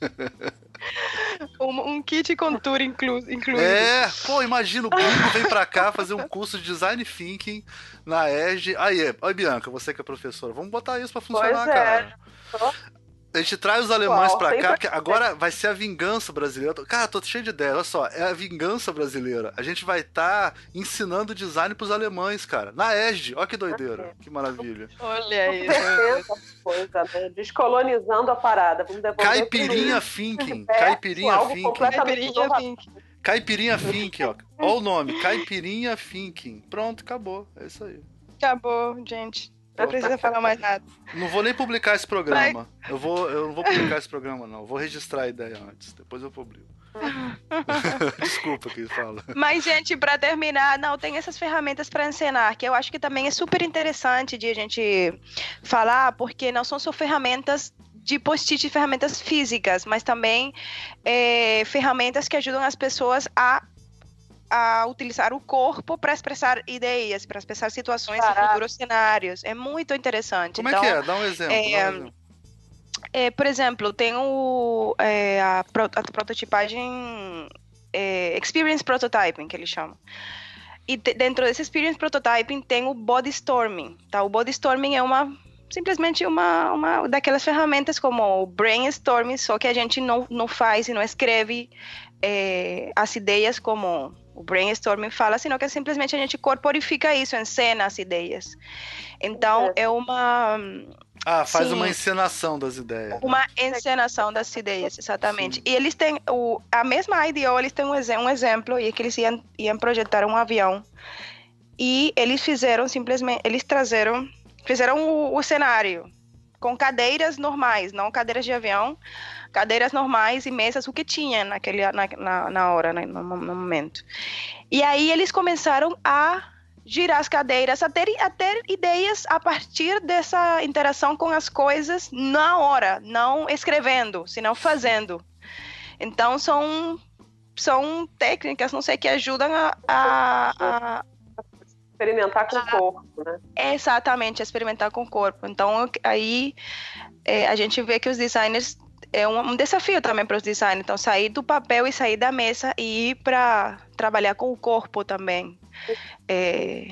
um, um kit com tour inclu, incluído. É, pô, imagina, o gringo vem pra cá fazer um curso de design thinking na Edge. Aí, oi, Bianca, você que é professora, vamos botar isso pra funcionar, Pois é. cara. A gente traz os alemães Qual? pra cá, porque agora vai ser a vingança brasileira. Cara, tô cheio de ideia. Olha só, é a vingança brasileira. A gente vai estar ensinando design pros alemães, cara. Na Edge. Olha que doideira. Que maravilha. Olha isso. Invertendo a coisa, né? Descolonizando a parada. Vamos Caipirinha thinking. É, Caipirinha algo thinking. Caipirinha. Pink. Caipirinha thinking, ó. Olha o nome. Caipirinha thinking. Pronto, acabou. É isso aí. Acabou, gente. Não precisa falar mais nada. Não vou nem publicar esse programa. Eu, vou, eu não vou publicar esse programa, não. Eu vou registrar a ideia antes. Depois eu publico. Desculpa que fala. Mas, gente, para terminar, não, tem essas ferramentas para ensinar, que eu acho que também é super interessante de a gente falar, porque não são só ferramentas de post-it, ferramentas físicas, mas também é, ferramentas que ajudam as pessoas a a utilizar o corpo para expressar ideias, para expressar situações e Caraca. futuros cenários. É muito interessante. Como então, é que é? Dá um exemplo. é, dá um exemplo. é, por exemplo, tem o, é, a, a prototipagem é, Experience Prototyping, que eles chamam. E dentro desse Experience Prototyping tem o Body Storming. Tá? O Body Storming é uma simplesmente uma, uma daquelas ferramentas como o brainstorming, só que a gente não, não faz e não escreve é, as ideias como o brainstorming fala, senão que simplesmente a gente corporifica isso, encena as ideias. Então, é uma Ah, faz sim. uma encenação das ideias. né? uma encenação das ideias, exatamente. E eles têm o, a mesma IDEO, eles têm um, exe- um exemplo, e é que eles iam, iam projetar um avião. E eles fizeram simplesmente, eles trazeram, fizeram o, o cenário com cadeiras normais, não cadeiras de avião, cadeiras normais e mesas, o que tinha naquele, na, na, na hora, né, no, no momento. E aí eles começaram a girar as cadeiras, a ter, a ter ideias a partir dessa interação com as coisas na hora, não escrevendo, senão fazendo. Então são são técnicas, não sei, que ajudam a, a, a Experimentar com o corpo, né? exatamente experimentar com o corpo. Então aí é, a gente vê que os designers é um, um desafio também para os designers. Então sair do papel e sair da mesa e ir para trabalhar com o corpo também. É,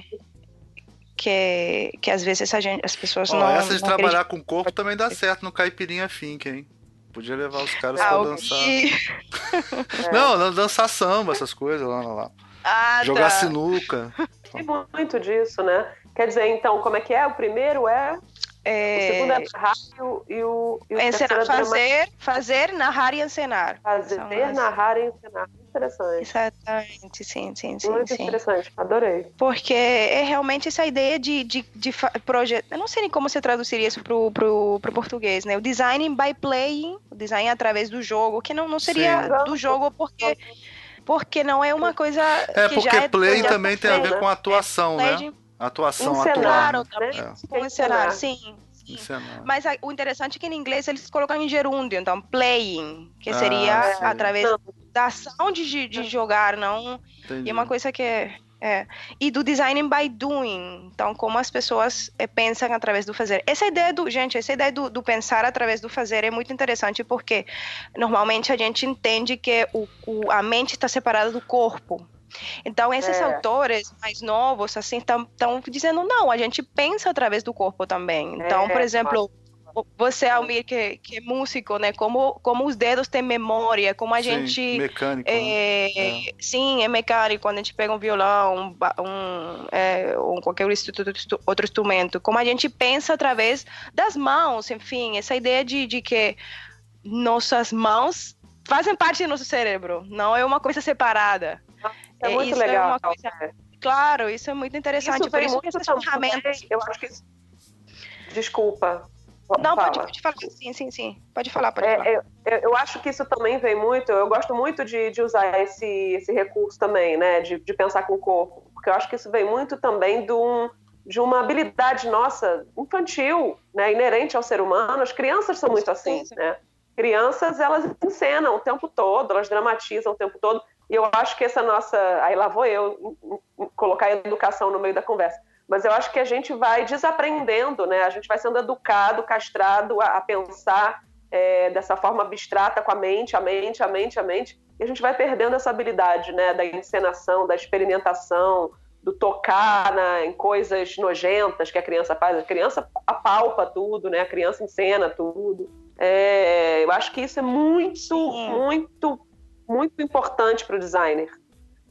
que, que às vezes a gente, as pessoas Ó, não. essa de não trabalhar com o corpo também dá certo no Caipirinha Fink, hein? Podia levar os caras Ah, pra dançar. que- Não, não, dançar samba, essas coisas lá, lá, lá. Ah, Jogar tá. sinuca. Tem muito disso, né? Quer dizer, então, como é que é? O primeiro é, o segundo é É, narrar e o, e o, e encenar, é drama- fazer, fazer, narrar e encenar. fazer, as- narrar e ensinar. Interessante. Exatamente, sim, sim, sim, Muito sim. interessante, adorei. Porque é realmente essa ideia de, de, de projeto. Eu não sei nem como você traduziria isso pro, pro, pro português, né? O design by playing, o design através do jogo, que não, não seria Sim. do jogo porque, porque não é uma coisa. É, que porque já é play já também tem a ver com atuação, Play né? Atuação, Encenar, atuar. Claro, né? também. É, Com encenar, sim. sim. encenar. Mas a- o interessante é que em inglês eles colocam em gerúndio, então playing, que Ah, seria sim. através da ação de, de jogar, não. Entendi. E é uma coisa que é É. E do design by doing. Então, como as pessoas é, pensam através do fazer. Essa ideia do. Gente, essa ideia do, do, pensar através do fazer é muito interessante porque normalmente a gente entende que o, o a mente está separada do corpo. Então, esses é. autores mais novos, assim, estão dizendo, não, a gente pensa através do corpo também. Então, é, por exemplo, você, Almir, que, que é músico, né? Como, como os dedos têm memória, como a sim, gente. Mecânico. É, né? é. Sim, é mecânico. Quando a gente pega um violão, um, um, é, um qualquer outro instrumento. Como a gente pensa através das mãos, enfim, essa ideia de, de que nossas mãos fazem parte do nosso cérebro, não é uma coisa separada. É muito isso legal. É coisa... Claro, isso é muito interessante. Isso Por isso que essas ferramentas. Eu acho que. Desculpa, não, pode, pode, falar, sim, sim, sim. Pode falar, pode é, falar. Eu, eu, acho que isso também vem muito, eu gosto muito de, de usar esse, esse recurso também, né, de, de pensar com o corpo, porque eu acho que isso vem muito também de, um, de uma habilidade nossa, infantil, né, inerente ao ser humano. As crianças são muito assim, né? Crianças, elas encenam o tempo todo, elas dramatizam o tempo todo, eu acho que essa nossa, aí lá vou eu colocar a educação no meio da conversa mas eu acho que a gente vai desaprendendo, né? A gente vai sendo educado, castrado a, a pensar é, dessa forma abstrata com a mente, a mente, a mente, a mente, e a gente vai perdendo essa habilidade, né? Da encenação, da experimentação, do tocar na, em coisas nojentas que a criança faz. A criança apalpa tudo, né? A criança encena tudo. É, eu acho que isso é muito, Sim. muito, muito importante para o designer.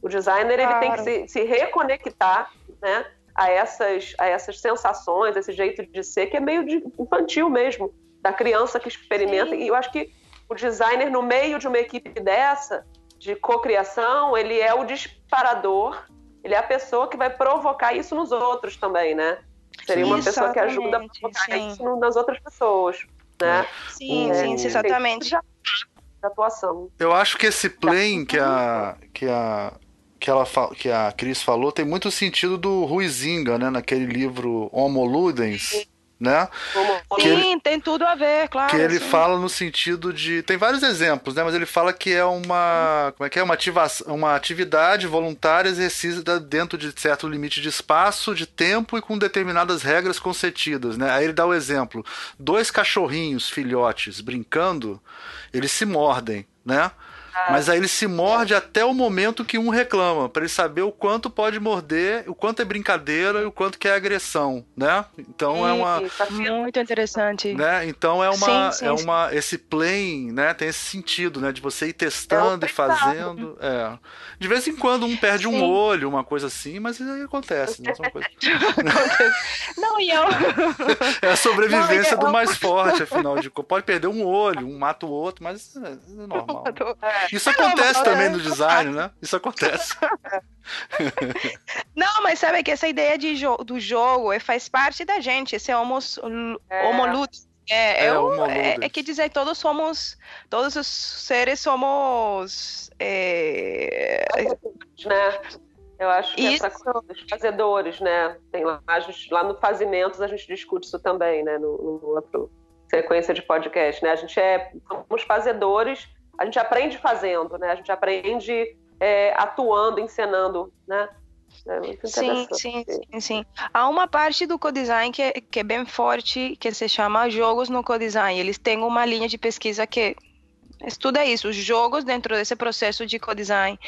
O designer claro. ele tem que se, se reconectar, né? a essas, a essas sensações, esse jeito de ser, que é meio infantil mesmo, da criança que experimenta. Sim. E eu acho que o designer, no meio de uma equipe dessa, de cocriação, ele é o disparador, ele é a pessoa que vai provocar isso nos outros também, né? Seria uma pessoa que ajuda a provocar sim. isso nas outras pessoas, né? Sim, é, sim, exatamente. De atuação. Eu acho que esse plane que a, que a que, ela, que a Cris falou tem muito sentido do Ruizinga, né? Naquele livro Homo Ludens, né? Sim, ele, tem tudo a ver, claro. Que ele sim. fala no sentido de. Tem vários exemplos, né? Mas ele fala que é uma. Como é que é? Uma, ativação, uma atividade voluntária exercida dentro de certo limite de espaço, de tempo e com determinadas regras concedidas, né? Aí ele dá o exemplo: dois cachorrinhos filhotes brincando, eles se mordem, né? Mas aí ele se morde até o momento que um reclama, para ele saber o quanto pode morder, o quanto é brincadeira e o quanto que é agressão, né? Então é uma muito interessante. Né? Então é uma sim, sim, é uma esse plane, né, tem esse sentido, né, de você ir testando é e fazendo, é. De vez em quando um perde sim. um olho, uma coisa assim, mas isso aí acontece, né? Coisa... não, e eu É a sobrevivência não, eu... do mais forte, afinal de contas. Pode perder um olho, um mata o outro, mas é, é normal. É. Isso acontece também no design, né? Isso acontece. Não, mas sabe que essa ideia de jo do jogo é, faz parte da gente, esse é homo, é. É, é, é, é, que dizer, todos somos, todos os seres somos. É... Né? Eu acho que isso. essa coisa dos fazedores, né? Tem lá, gente, lá no Fazimentos a gente discute isso também, né? No, no outro sequência de podcast, né? A gente é somos fazedores a gente aprende fazendo, né? A gente aprende é, atuando, encenando, né? É sim, sim, sim, sim. Há uma parte do codesign que é, que é bem forte, que se chama jogos no codesign. Eles têm uma linha de pesquisa que estuda isso, os jogos dentro desse processo de co-design.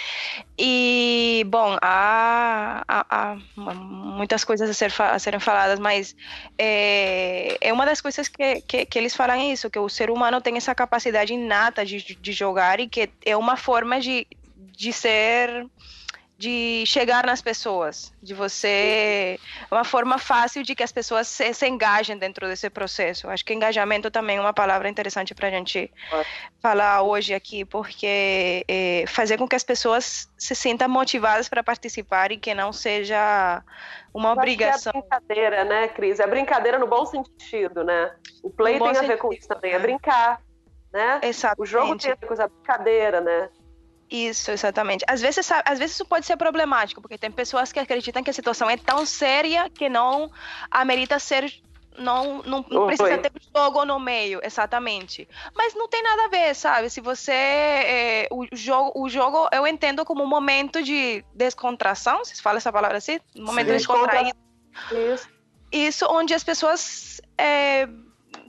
E, bom, há, há, há, muitas coisas a, ser, a serem faladas, mas é, é uma das coisas que, que, que, eles falam isso, que o ser humano tem essa capacidade inata de, de jogar e que é uma forma de, de ser de chegar nas pessoas, de você. Uma forma fácil de que as pessoas se, se engajem dentro desse processo. Acho que engajamento também é uma palavra interessante para a gente falar hoje aqui, porque é, fazer com que as pessoas se sintam motivadas para participar e que não seja uma Eu obrigação. é brincadeira, né, Cris? É brincadeira no bom sentido, né? O play tem a ver sentido, com isso também, é brincar. Né? Exatamente. O jogo tem a ver com essa brincadeira, né? Isso, exatamente. Às vezes, às vezes isso pode ser problemático, porque tem pessoas que acreditam que a situação é tão séria que não amerita ser não, não, não precisa ter jogo no meio, exatamente. Mas não tem nada a ver, sabe? Se você. É, o, jogo, o jogo eu entendo como um momento de descontração, se fala essa palavra assim? Um momento Sim. descontraído. Isso. Isso, onde as pessoas. É,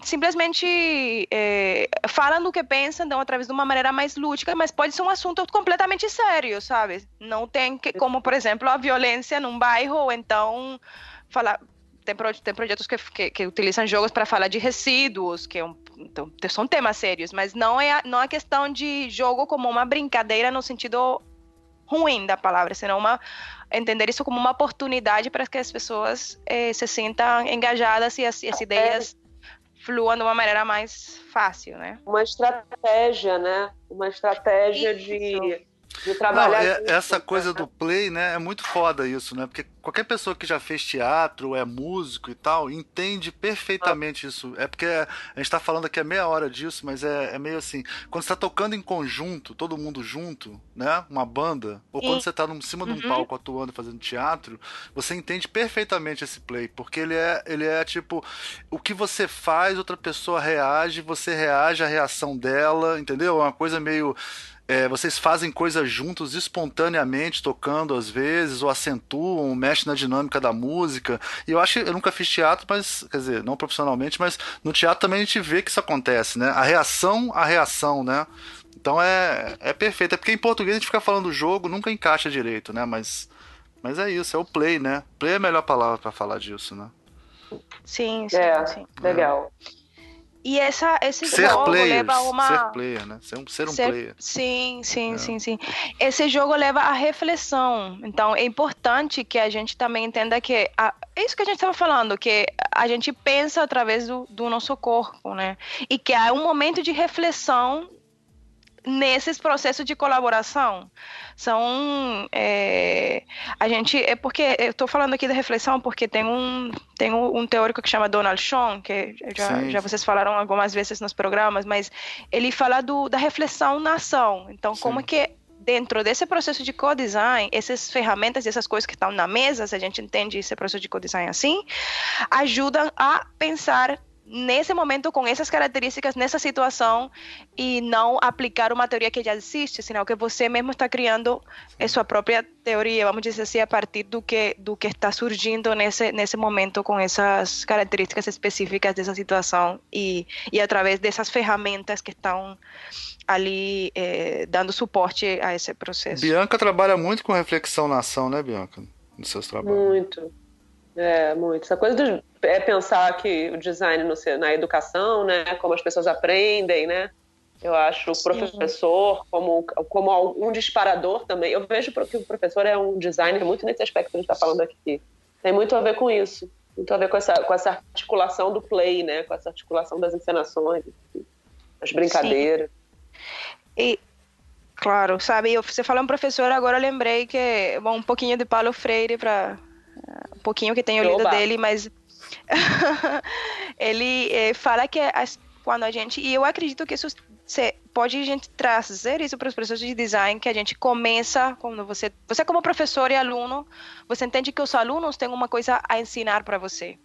simplesmente é, falam do que pensam, então, através de uma maneira mais lúdica, mas pode ser um assunto completamente sério, sabe? Não tem que, como, por exemplo, a violência num bairro, ou então falar. Tem, tem projetos que, que, que utilizam jogos para falar de resíduos, que é um, então, são temas sérios, mas não é, não é questão de jogo como uma brincadeira no sentido ruim da palavra, senão uma entender isso como uma oportunidade para que as pessoas eh, se sintam engajadas e as, as é. ideias flua de uma maneira mais fácil, né? Uma estratégia, né? Uma estratégia isso. de de trabalhar. Não, é, essa coisa do play, né? É muito foda isso, né? Porque qualquer pessoa que já fez teatro, é músico e tal, entende perfeitamente ah. isso. É porque a gente tá falando aqui a meia hora disso, mas é, é meio assim. Quando você tá tocando em conjunto, todo mundo junto, né? Uma banda, ou quando você tá em cima uhum. de um uhum. palco atuando fazendo teatro, você entende perfeitamente esse play. Porque ele é, ele é tipo. O que você faz, outra pessoa reage, você reage à reação dela, entendeu? É uma coisa meio é, vocês fazem coisas juntos espontaneamente, tocando às vezes, ou acentuam, mexem na dinâmica da música. E eu acho que eu nunca fiz teatro, mas, quer dizer, não profissionalmente, mas no teatro também a gente vê que isso acontece, né? A reação, a reação, né? Então é, é perfeito. É porque em português a gente fica falando jogo, nunca encaixa direito, né? Mas, mas é isso, é o play, né? Play é a melhor palavra para falar disso, né? Sim, sim, é, sim. Legal. É. E essa, esse ser jogo players, leva a uma. Ser player, né? Ser um, ser um ser... player. Sim, sim, é. sim, sim. Esse jogo leva à reflexão. Então é importante que a gente também entenda que. A... É isso que a gente estava falando, que a gente pensa através do, do nosso corpo, né? E que há um momento de reflexão nesses processos de colaboração são é, a gente é porque eu estou falando aqui da reflexão porque tem um tem um, teórico que chama Donald Schoen que já, já vocês falaram algumas vezes nos programas mas ele fala do, da reflexão na ação então Sim. como é que dentro desse processo de co-design, essas ferramentas, essas coisas que estão na mesa, se a gente entende esse processo de co-design assim, ajudam a pensar nesse momento com essas características, nessa situação, e não aplicar uma teoria que já existe, senão que você mesmo está criando a sua própria teoria, vamos dizer assim, a partir do que, do que está surgindo nesse, nesse momento com essas características específicas dessa situação e, e através dessas ferramentas que estão ali eh, dando suporte a esse processo. Bianca trabalha muito com reflexão na ação, né, Bianca? Nos seus trabalhos. Muito. É, muito. Essa coisa de é pensar que o design no, na educação, né, como as pessoas aprendem, né, eu acho o professor como, como um disparador também. Eu vejo que o professor é um designer muito nesse aspecto que a gente está falando aqui. Tem muito a ver com isso. Muito a ver com essa, com essa articulação do play, né? Com essa articulação das encenações, as brincadeiras. Sim. E, claro, sabe, você falou um professor, agora eu lembrei que, bom, um pouquinho de Paulo Freire para um pouquinho que tenho lido dele, mas ele eh, fala que as, quando a gente e eu acredito que isso se, pode a gente trazer isso para os processos de design que a gente começa quando você você como professor e aluno você entende que os alunos têm uma coisa a ensinar para você.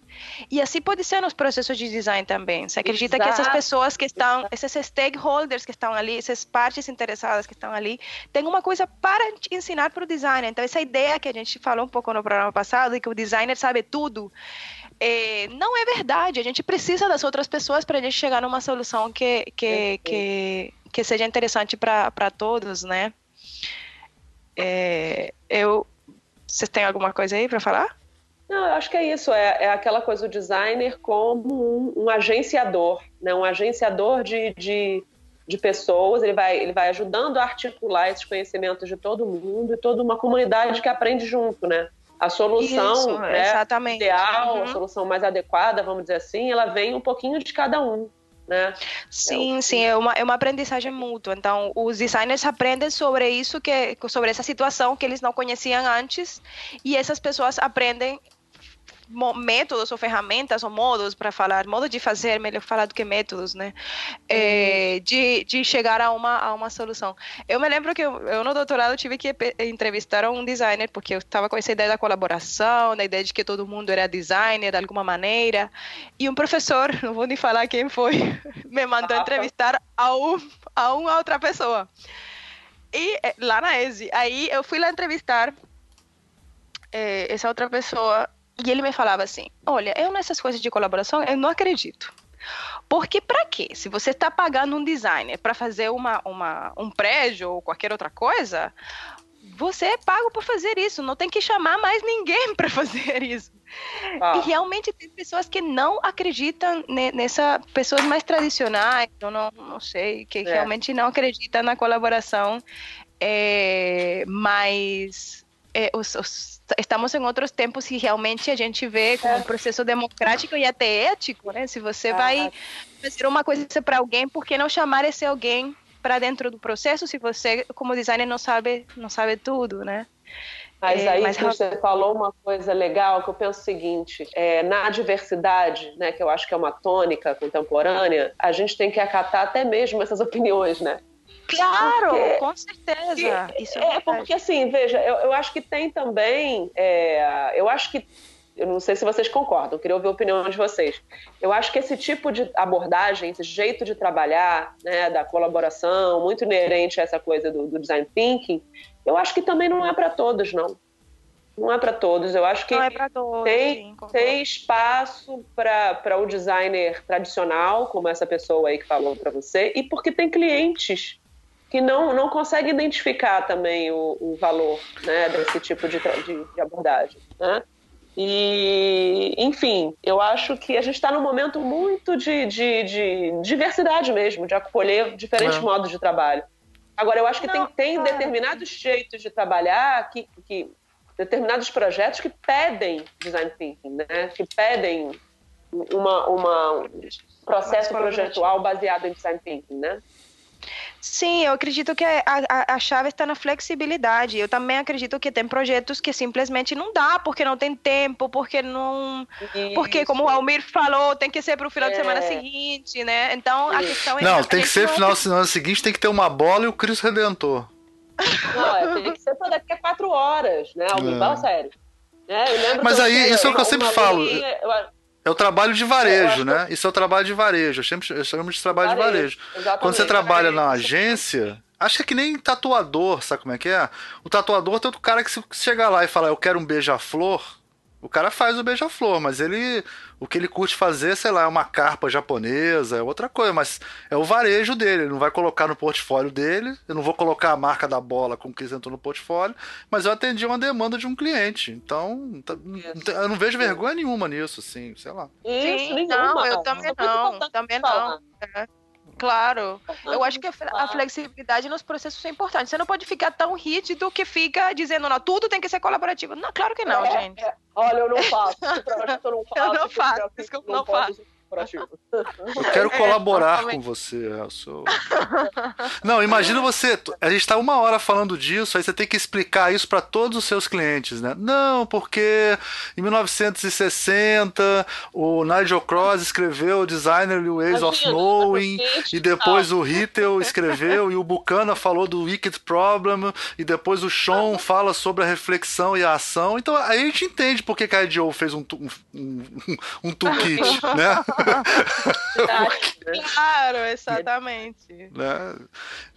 E assim pode ser nos processos de design também. Você acredita Exato. que essas pessoas que estão esses stakeholders que estão ali essas partes interessadas que estão ali têm uma coisa para ensinar para o designer. Então essa ideia que a gente falou um pouco no programa passado de que o designer sabe tudo é, não é verdade. A gente precisa das outras pessoas para a gente chegar numa solução que, que, que, que seja interessante para todos, né? É, eu, vocês têm alguma coisa aí para falar? Não, eu acho que é isso. É, é aquela coisa do designer como um, um agenciador, né? Um agenciador de, de, de pessoas. Ele vai, ele vai ajudando a articular esses conhecimentos de todo mundo e toda uma comunidade que aprende junto, né? A solução Isso, né, ideal, uhum. a solução mais adequada, vamos dizer assim, ela vem um pouquinho de cada um. Né? Sim, é sim, é uma, é uma aprendizagem mútua. Então, os designers aprendem sobre isso, que, sobre essa situação que eles não conheciam antes, e essas pessoas aprendem métodos ou ferramentas ou modos para falar, modo de fazer, melhor falar do que métodos, né? É, de, de chegar a uma, a uma solução. Eu me lembro que eu, eu no doutorado tive que entrevistar um designer, porque eu estava com essa ideia da colaboração, da ideia de que todo mundo era designer de alguma maneira, e um professor, não vou nem falar quem foi, me mandou entrevistar a, um, a uma outra pessoa. E eh, lá na ESE, aí eu fui lá entrevistar é, essa outra pessoa e ele me falava assim: Olha, eu nessas coisas de colaboração eu não acredito. Porque para quê? Se você está pagando um designer para fazer uma, uma, um prédio ou qualquer outra coisa, você é pago por fazer isso. Não tem que chamar mais ninguém para fazer isso. Ah. E realmente tem pessoas que não acreditam nessa, pessoas mais tradicionais, eu não, não sei, que é. realmente não acreditam na colaboração, é, mas é, os, os, estamos em outros tempos e realmente a gente vê como um processo democrático e até ético, né? Se você vai fazer uma coisa para alguém, por que não chamar esse alguém para dentro do processo se você, como designer, não sabe, não sabe tudo, né? Mas é, aí mas... você falou uma coisa legal que eu penso o seguinte: é, na diversidade, né, que eu acho que é uma tônica contemporânea, a gente tem que acatar até mesmo essas opiniões, né? Claro, porque, com certeza. Isso é, é porque assim, veja, eu, eu acho que tem também, é, eu acho que eu não sei se vocês concordam, queria ouvir a opinião de vocês. Eu acho que esse tipo de abordagem, esse jeito de trabalhar, né, da colaboração, muito inerente a essa coisa do, do design thinking, eu acho que também não é para todos, não. Não é para todos. Eu acho que é todos, tem, sim, tem espaço para o designer tradicional, como essa pessoa aí que falou para você, e porque tem clientes que não, não consegue identificar também o, o valor né, desse tipo de, de, de abordagem. Né? E, enfim, eu acho que a gente está num momento muito de, de, de, diversidade mesmo, de acolher diferentes é. modos de trabalho. Agora, eu acho que não, tem, tem determinados jeitos de trabalhar, que, que, determinados projetos que pedem design thinking, né? que pedem uma, uma, um processo projetual baseado em design thinking. Né? Sim, eu acredito que a, a, a, chave está na flexibilidade. Eu também acredito que tem projetos que simplesmente não dá, porque não tem tempo, porque não. Isso. Porque, como o Almir falou, tem que ser para o final é. de semana seguinte, né? Então a questão é. Não, tem que ser final de semana seguinte, tem que ter uma bola e o Cristo Redentor. Não, é, tem que ser só daqui a quatro horas, né? Almir, é. fala sério. É, Mas aí, isso é o que eu sempre falo. Linha, eu é o trabalho de varejo, né? Isso é o trabalho de varejo. Eu sempre chamo de trabalho varejo, de varejo. Exatamente. Quando você trabalha na agência, acho que é que nem tatuador, sabe como é que é? O tatuador tem outro cara que se chegar lá e falar, eu quero um beija-flor, o cara faz o beija-flor, mas ele. O que ele curte fazer, sei lá, é uma carpa japonesa, é outra coisa, mas é o varejo dele. Ele não vai colocar no portfólio dele. Eu não vou colocar a marca da bola como que entrou no portfólio, mas eu atendi uma demanda de um cliente. Então, tá, eu não vejo vergonha nenhuma nisso, assim, sei lá. Sim, não, eu também não. Também não. É. Claro. Eu acho que a flexibilidade nos processos é importante. Você não pode ficar tão rígido que fica dizendo, não, tudo tem que ser colaborativo. Não, claro que não, é, gente. É. Olha, eu não faço. eu não faço. Eu não faço. Não, não faço. Eu quero é, colaborar com você. Eu sou... Não, imagina você. A gente está uma hora falando disso, aí você tem que explicar isso para todos os seus clientes, né? Não, porque em 1960 o Nigel Cross escreveu o Designer Ways of Knowing, e depois o Rittel escreveu, e o Buchanan falou do Wicked Problem, e depois o Sean fala sobre a reflexão e a ação. Então aí a gente entende por que a IDEO fez um, um, um, um toolkit, né? Claro, exatamente. Né?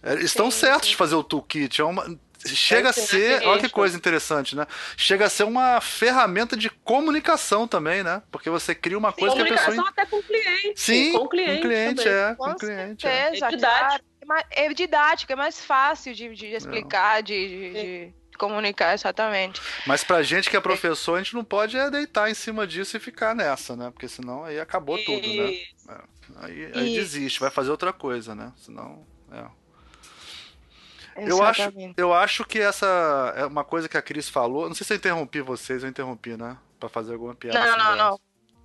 É, estão sim, certos sim. de fazer o toolkit. É uma, chega a ser, olha que coisa interessante, né? Chega a ser uma ferramenta de comunicação também, né? Porque você cria uma coisa que a pessoa. Comunicação até com o cliente. Sim, com o cliente, com cliente é. Com, com cliente, certeza, é. é didático. É didático, é mais fácil de, de explicar, de, de, de comunicar exatamente. Mas pra gente que é professor, a gente não pode é deitar em cima disso e ficar nessa, né? Porque senão aí acabou e... tudo, né? É. Aí, aí desiste, vai fazer outra coisa, né? Senão. É. Eu acho, eu acho que essa é uma coisa que a Cris falou. Não sei se eu interrompi vocês, eu interrompi, né? Pra fazer alguma piada. Não, não, não.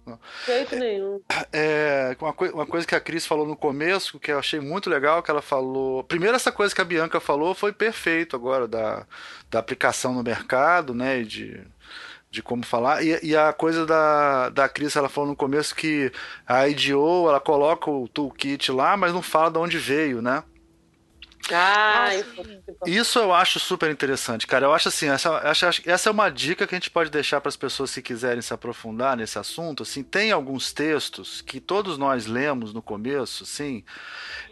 Não. Jeito nenhum. É, uma, uma coisa que a Cris falou no começo, que eu achei muito legal, que ela falou. Primeiro, essa coisa que a Bianca falou foi perfeito agora, da, da aplicação no mercado, né? De, de como falar. E, e, a coisa da, da Cris, ela falou no começo que a IDO, ela coloca o toolkit lá, mas não fala de onde veio, né? Ah, isso eu acho super interessante, cara. Eu acho assim, essa, essa é uma dica que a gente pode deixar para as pessoas se quiserem se aprofundar nesse assunto. Assim, tem alguns textos que todos nós lemos no começo, assim,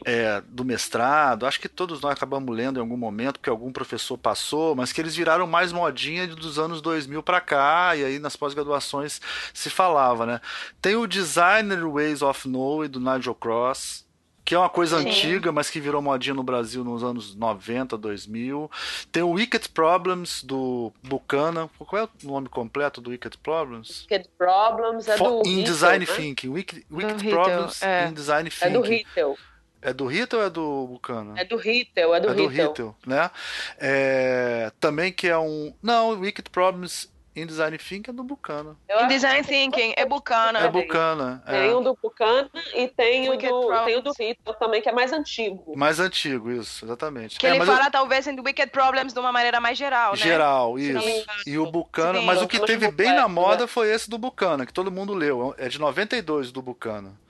é, do mestrado. Acho que todos nós acabamos lendo em algum momento, porque algum professor passou, mas que eles viraram mais modinha dos anos 2000 para cá, e aí nas pós-graduações se falava, né? Tem o Designer Ways of Knowing do Nigel Cross que é uma coisa Sim. antiga, mas que virou modinha no Brasil nos anos 90, 2000. Tem o Wicked Problems do Buchanan. Qual é o nome completo do Wicked Problems? Wicked Problems é do In Design né? Thinking. Wicked, Wicked Problems é. in Design Thinking. É do Rittel. É do Rittel ou é do Buchanan? É do Rittel, é do é do né? É, também que é um... Não, Wicked Problems em Design Thinking é do Bucana. Em Design Thinking é Bucana. É Bucana. É. Tem o do Bucana e tem o do, tem o do Rito também, que é mais antigo. Mais antigo, isso, exatamente. Que é, ele fala, eu... talvez, em Wicked Problems de uma maneira mais geral, né? Geral, isso. Sim. E o Bucana, mas o que teve bem na moda foi esse do Bucana, que todo mundo leu. É de 92 do Bucana.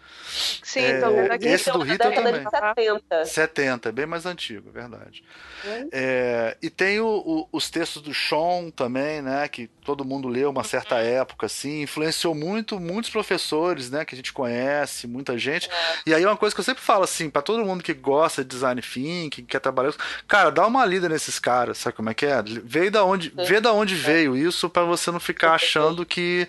Sim, é, então, esse do Rita também. De 70. 70, bem mais antigo, é verdade. Hum. É, e tem o, o, os textos do Sean também, né? Que todo mundo leu uma certa uhum. época, assim, influenciou muito muitos professores, né? Que a gente conhece, muita gente. É. E aí uma coisa que eu sempre falo assim, para todo mundo que gosta de design thinking, quer trabalhar, cara, dá uma lida nesses caras, sabe como é que é? Vê da onde, vê da onde é. veio isso para você não ficar achando que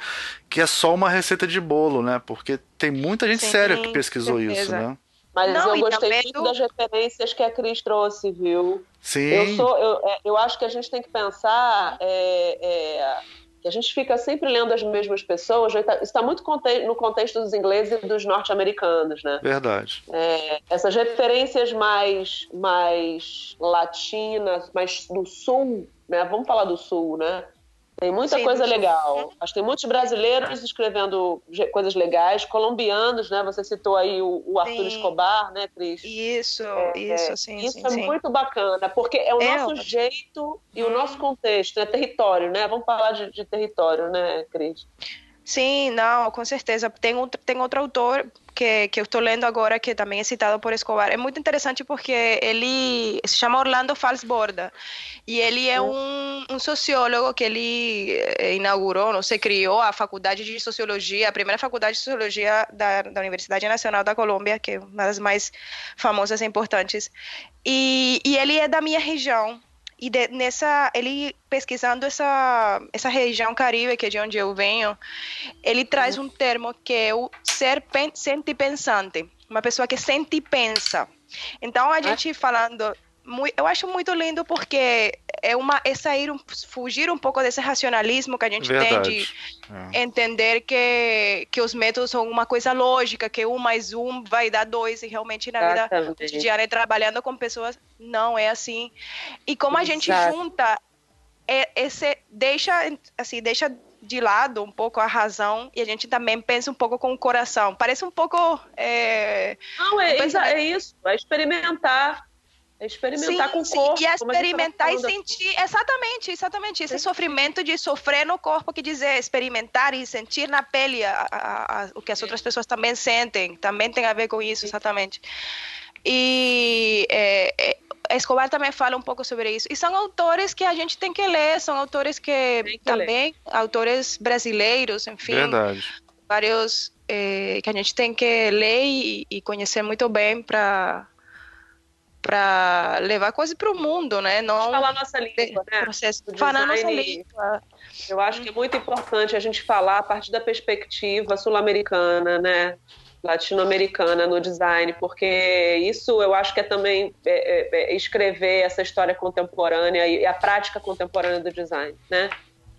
que é só uma receita de bolo, né? Porque tem muita gente Sim, séria que pesquisou isso, né? Mas não, eu gostei muito do... das referências que a Cris trouxe, viu? Sim. Eu, sou, eu, é, eu acho que a gente tem que pensar é, é, que a gente fica sempre lendo as mesmas pessoas. Isso está muito no contexto dos ingleses e dos norte-americanos, né? Verdade. É, essas referências mais, mais latinas, mais do sul, né? Vamos falar do sul, né? Tem muita Sim, coisa legal. Acho que tem muitos brasileiros escrevendo coisas legais, colombianos, né? Você citou aí o, o Arthur sim. Escobar, né, Cris? Isso, é, isso, sim. Isso sim, é sim. muito bacana, porque é o é, nosso jeito e hum. o nosso contexto, é território, né? Vamos falar de, de território, né, Cris? Sim, não, com certeza. Tem, um, tem outro autor que, que eu estou lendo agora, que também é citado por Escobar. É muito interessante porque ele se chama Orlando Falsborda e ele é um, um sociólogo que ele eh, inaugurou, não sei, criou a faculdade de sociologia, a primeira faculdade de sociologia da, da Universidade Nacional da Colômbia, que é uma das mais famosas e importantes. E, e ele é da minha região, e de, nessa, ele pesquisando essa, essa região caribe, que é de onde eu venho, ele traz um termo que é o ser pen, sente pensante, uma pessoa que sente e pensa. Então a gente falando eu acho muito lindo porque é uma é sair fugir um pouco desse racionalismo que a gente Verdade. tem de é. entender que que os métodos são uma coisa lógica que um mais um vai dar dois e realmente na vida cotidiana trabalhando com pessoas não é assim e como a gente junta é, esse deixa assim deixa de lado um pouco a razão e a gente também pensa um pouco com o coração. Parece um pouco. É, não, é, é isso, é experimentar é experimentar sim, com o corpo. E experimentar e sentir. Exatamente, exatamente. Esse sim. sofrimento de sofrer no corpo, que dizer, experimentar e sentir na pele a, a, a, o que as outras pessoas também sentem, também tem a ver com isso, exatamente. E é, é, Escobar também fala um pouco sobre isso. E são autores que a gente tem que ler, são autores que, que também, ler. autores brasileiros, enfim. Verdade. Vários é, que a gente tem que ler e, e conhecer muito bem para para levar coisa para o mundo, né? Não falar nossa língua, né? Processo, falar nossa língua. Eu acho que é muito importante a gente falar a partir da perspectiva sul-americana, né? latino-americana no design, porque isso eu acho que é também é, é, é escrever essa história contemporânea e a prática contemporânea do design, né?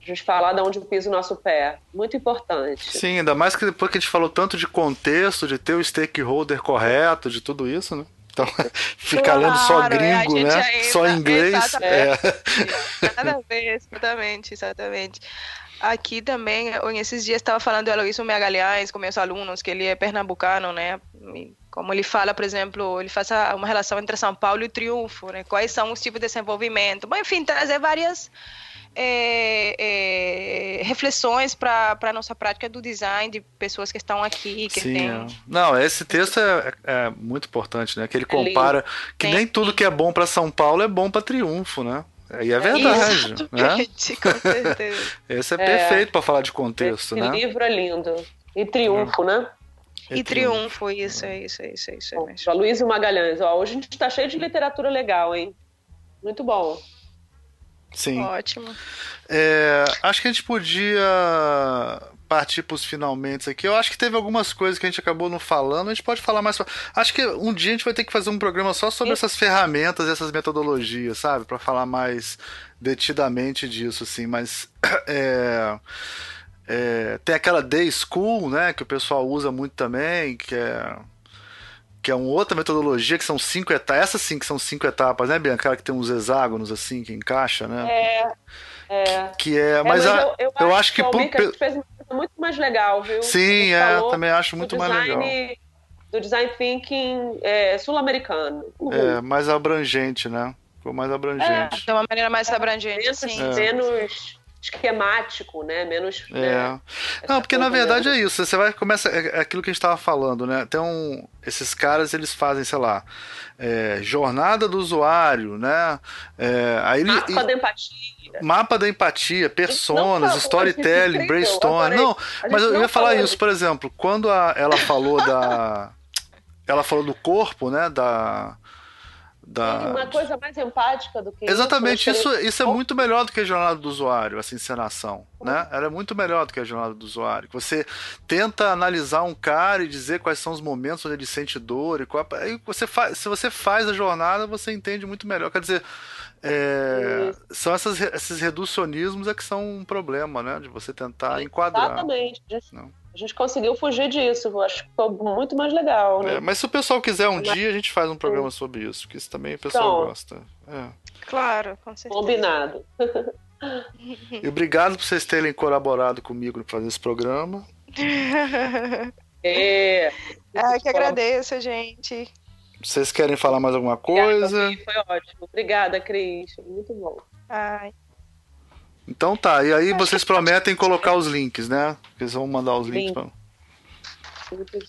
A gente falar de onde pisa o nosso pé. Muito importante. Sim, ainda mais que depois que a gente falou tanto de contexto, de ter o stakeholder correto, de tudo isso, né? Então, ficar claro, lendo só gringo, né? Só inglês. É. Nada a ver, exatamente, exatamente. Aqui também, esses dias estava falando do Aloysio Megalhães com meus alunos, que ele é pernambucano, né? Como ele fala, por exemplo, ele faz uma relação entre São Paulo e Triunfo, né? Quais são os tipos de desenvolvimento. Bom, enfim, trazer várias é, é, reflexões para a nossa prática do design de pessoas que estão aqui. Que Sim, tem... é. não, esse texto é, é, muito importante, né? Que ele compara que nem tudo que é bom para São Paulo é bom para Triunfo, né? E é verdade. Né? Com certeza. Esse é, perfeito para falar de contexto, esse né? livro é lindo. E Triunfo, né? E triunfo, isso, é isso, é isso, é isso. É. Luiz Magalhães, ó, hoje a gente está cheio de literatura legal, hein? Muito bom. Sim. Ótimo. É, acho que a gente podia partir para os finalmente aqui. Eu acho que teve algumas coisas que a gente acabou não falando. A gente pode falar mais. Acho que um dia a gente vai ter que fazer um programa só sobre essas ferramentas, essas metodologias, sabe, para falar mais detidamente disso, assim. Mas é, é, tem aquela day school, né, que o pessoal usa muito também, que é que é uma outra metodologia que são cinco etapas. Essa sim que são cinco etapas, né, Bianca? Aquela que tem uns hexágonos assim que encaixa, né? É. É. Que é, mas, é, mas a, eu, eu, eu, acho que, que por, fez uma coisa muito mais legal, viu? Sim, é, também acho muito mais legal. Do design thinking é, sul-americano. É, mais abrangente, né? Ficou mais abrangente. É, de uma maneira mais abrangente, menos, sim. Menos esquemático, né? Menos. É. Né? Não, porque na verdade é isso. Você vai começa é, é aquilo que a gente estava falando, né? Tem um, esses caras eles fazem, sei lá, é, jornada do usuário, né? É, aí Mapa e, da empatia. Mapa da empatia, personas, não, storytelling, brainstorm. Não, mas eu ia falar isso, por exemplo, quando a, ela falou da. ela falou do corpo, né? Da da... Uma coisa mais empática do que Exatamente, isso, isso, isso é muito melhor do que a jornada do usuário, essa encenação. Né? Ela é muito melhor do que a jornada do usuário. Você tenta analisar um cara e dizer quais são os momentos onde ele sente dor. E qual... Aí você faz, se você faz a jornada, você entende muito melhor. Quer dizer, é, são essas, esses reducionismos é que são um problema, né? De você tentar enquadrar. Exatamente. Não a gente conseguiu fugir disso. Eu acho que ficou muito mais legal, né? É, mas se o pessoal quiser um mas... dia, a gente faz um programa sobre isso, que isso também o pessoal então, gosta. É. Claro, com certeza. Combinado. E obrigado por vocês terem colaborado comigo para fazer esse programa. É. Ah, que agradeço, gente. Vocês querem falar mais alguma coisa? Obrigada, foi ótimo. Obrigada, Cris. Muito bom. Ai. Então tá, e aí vocês prometem colocar os links, né? Eles vão mandar os links pra...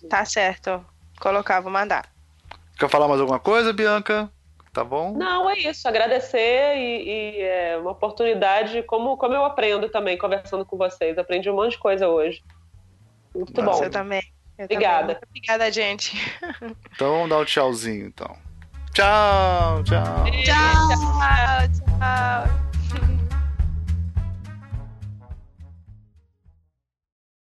Tá certo. Colocar, vou mandar. Quer falar mais alguma coisa, Bianca? Tá bom? Não, é isso. Agradecer e, e é uma oportunidade, como, como eu aprendo também conversando com vocês. Aprendi um monte de coisa hoje. Muito Nossa, bom. Eu também. Eu Obrigada. Também. Obrigada, gente. Então vamos dar um tchauzinho, então. Tchau, tchau. Tchau, tchau. tchau.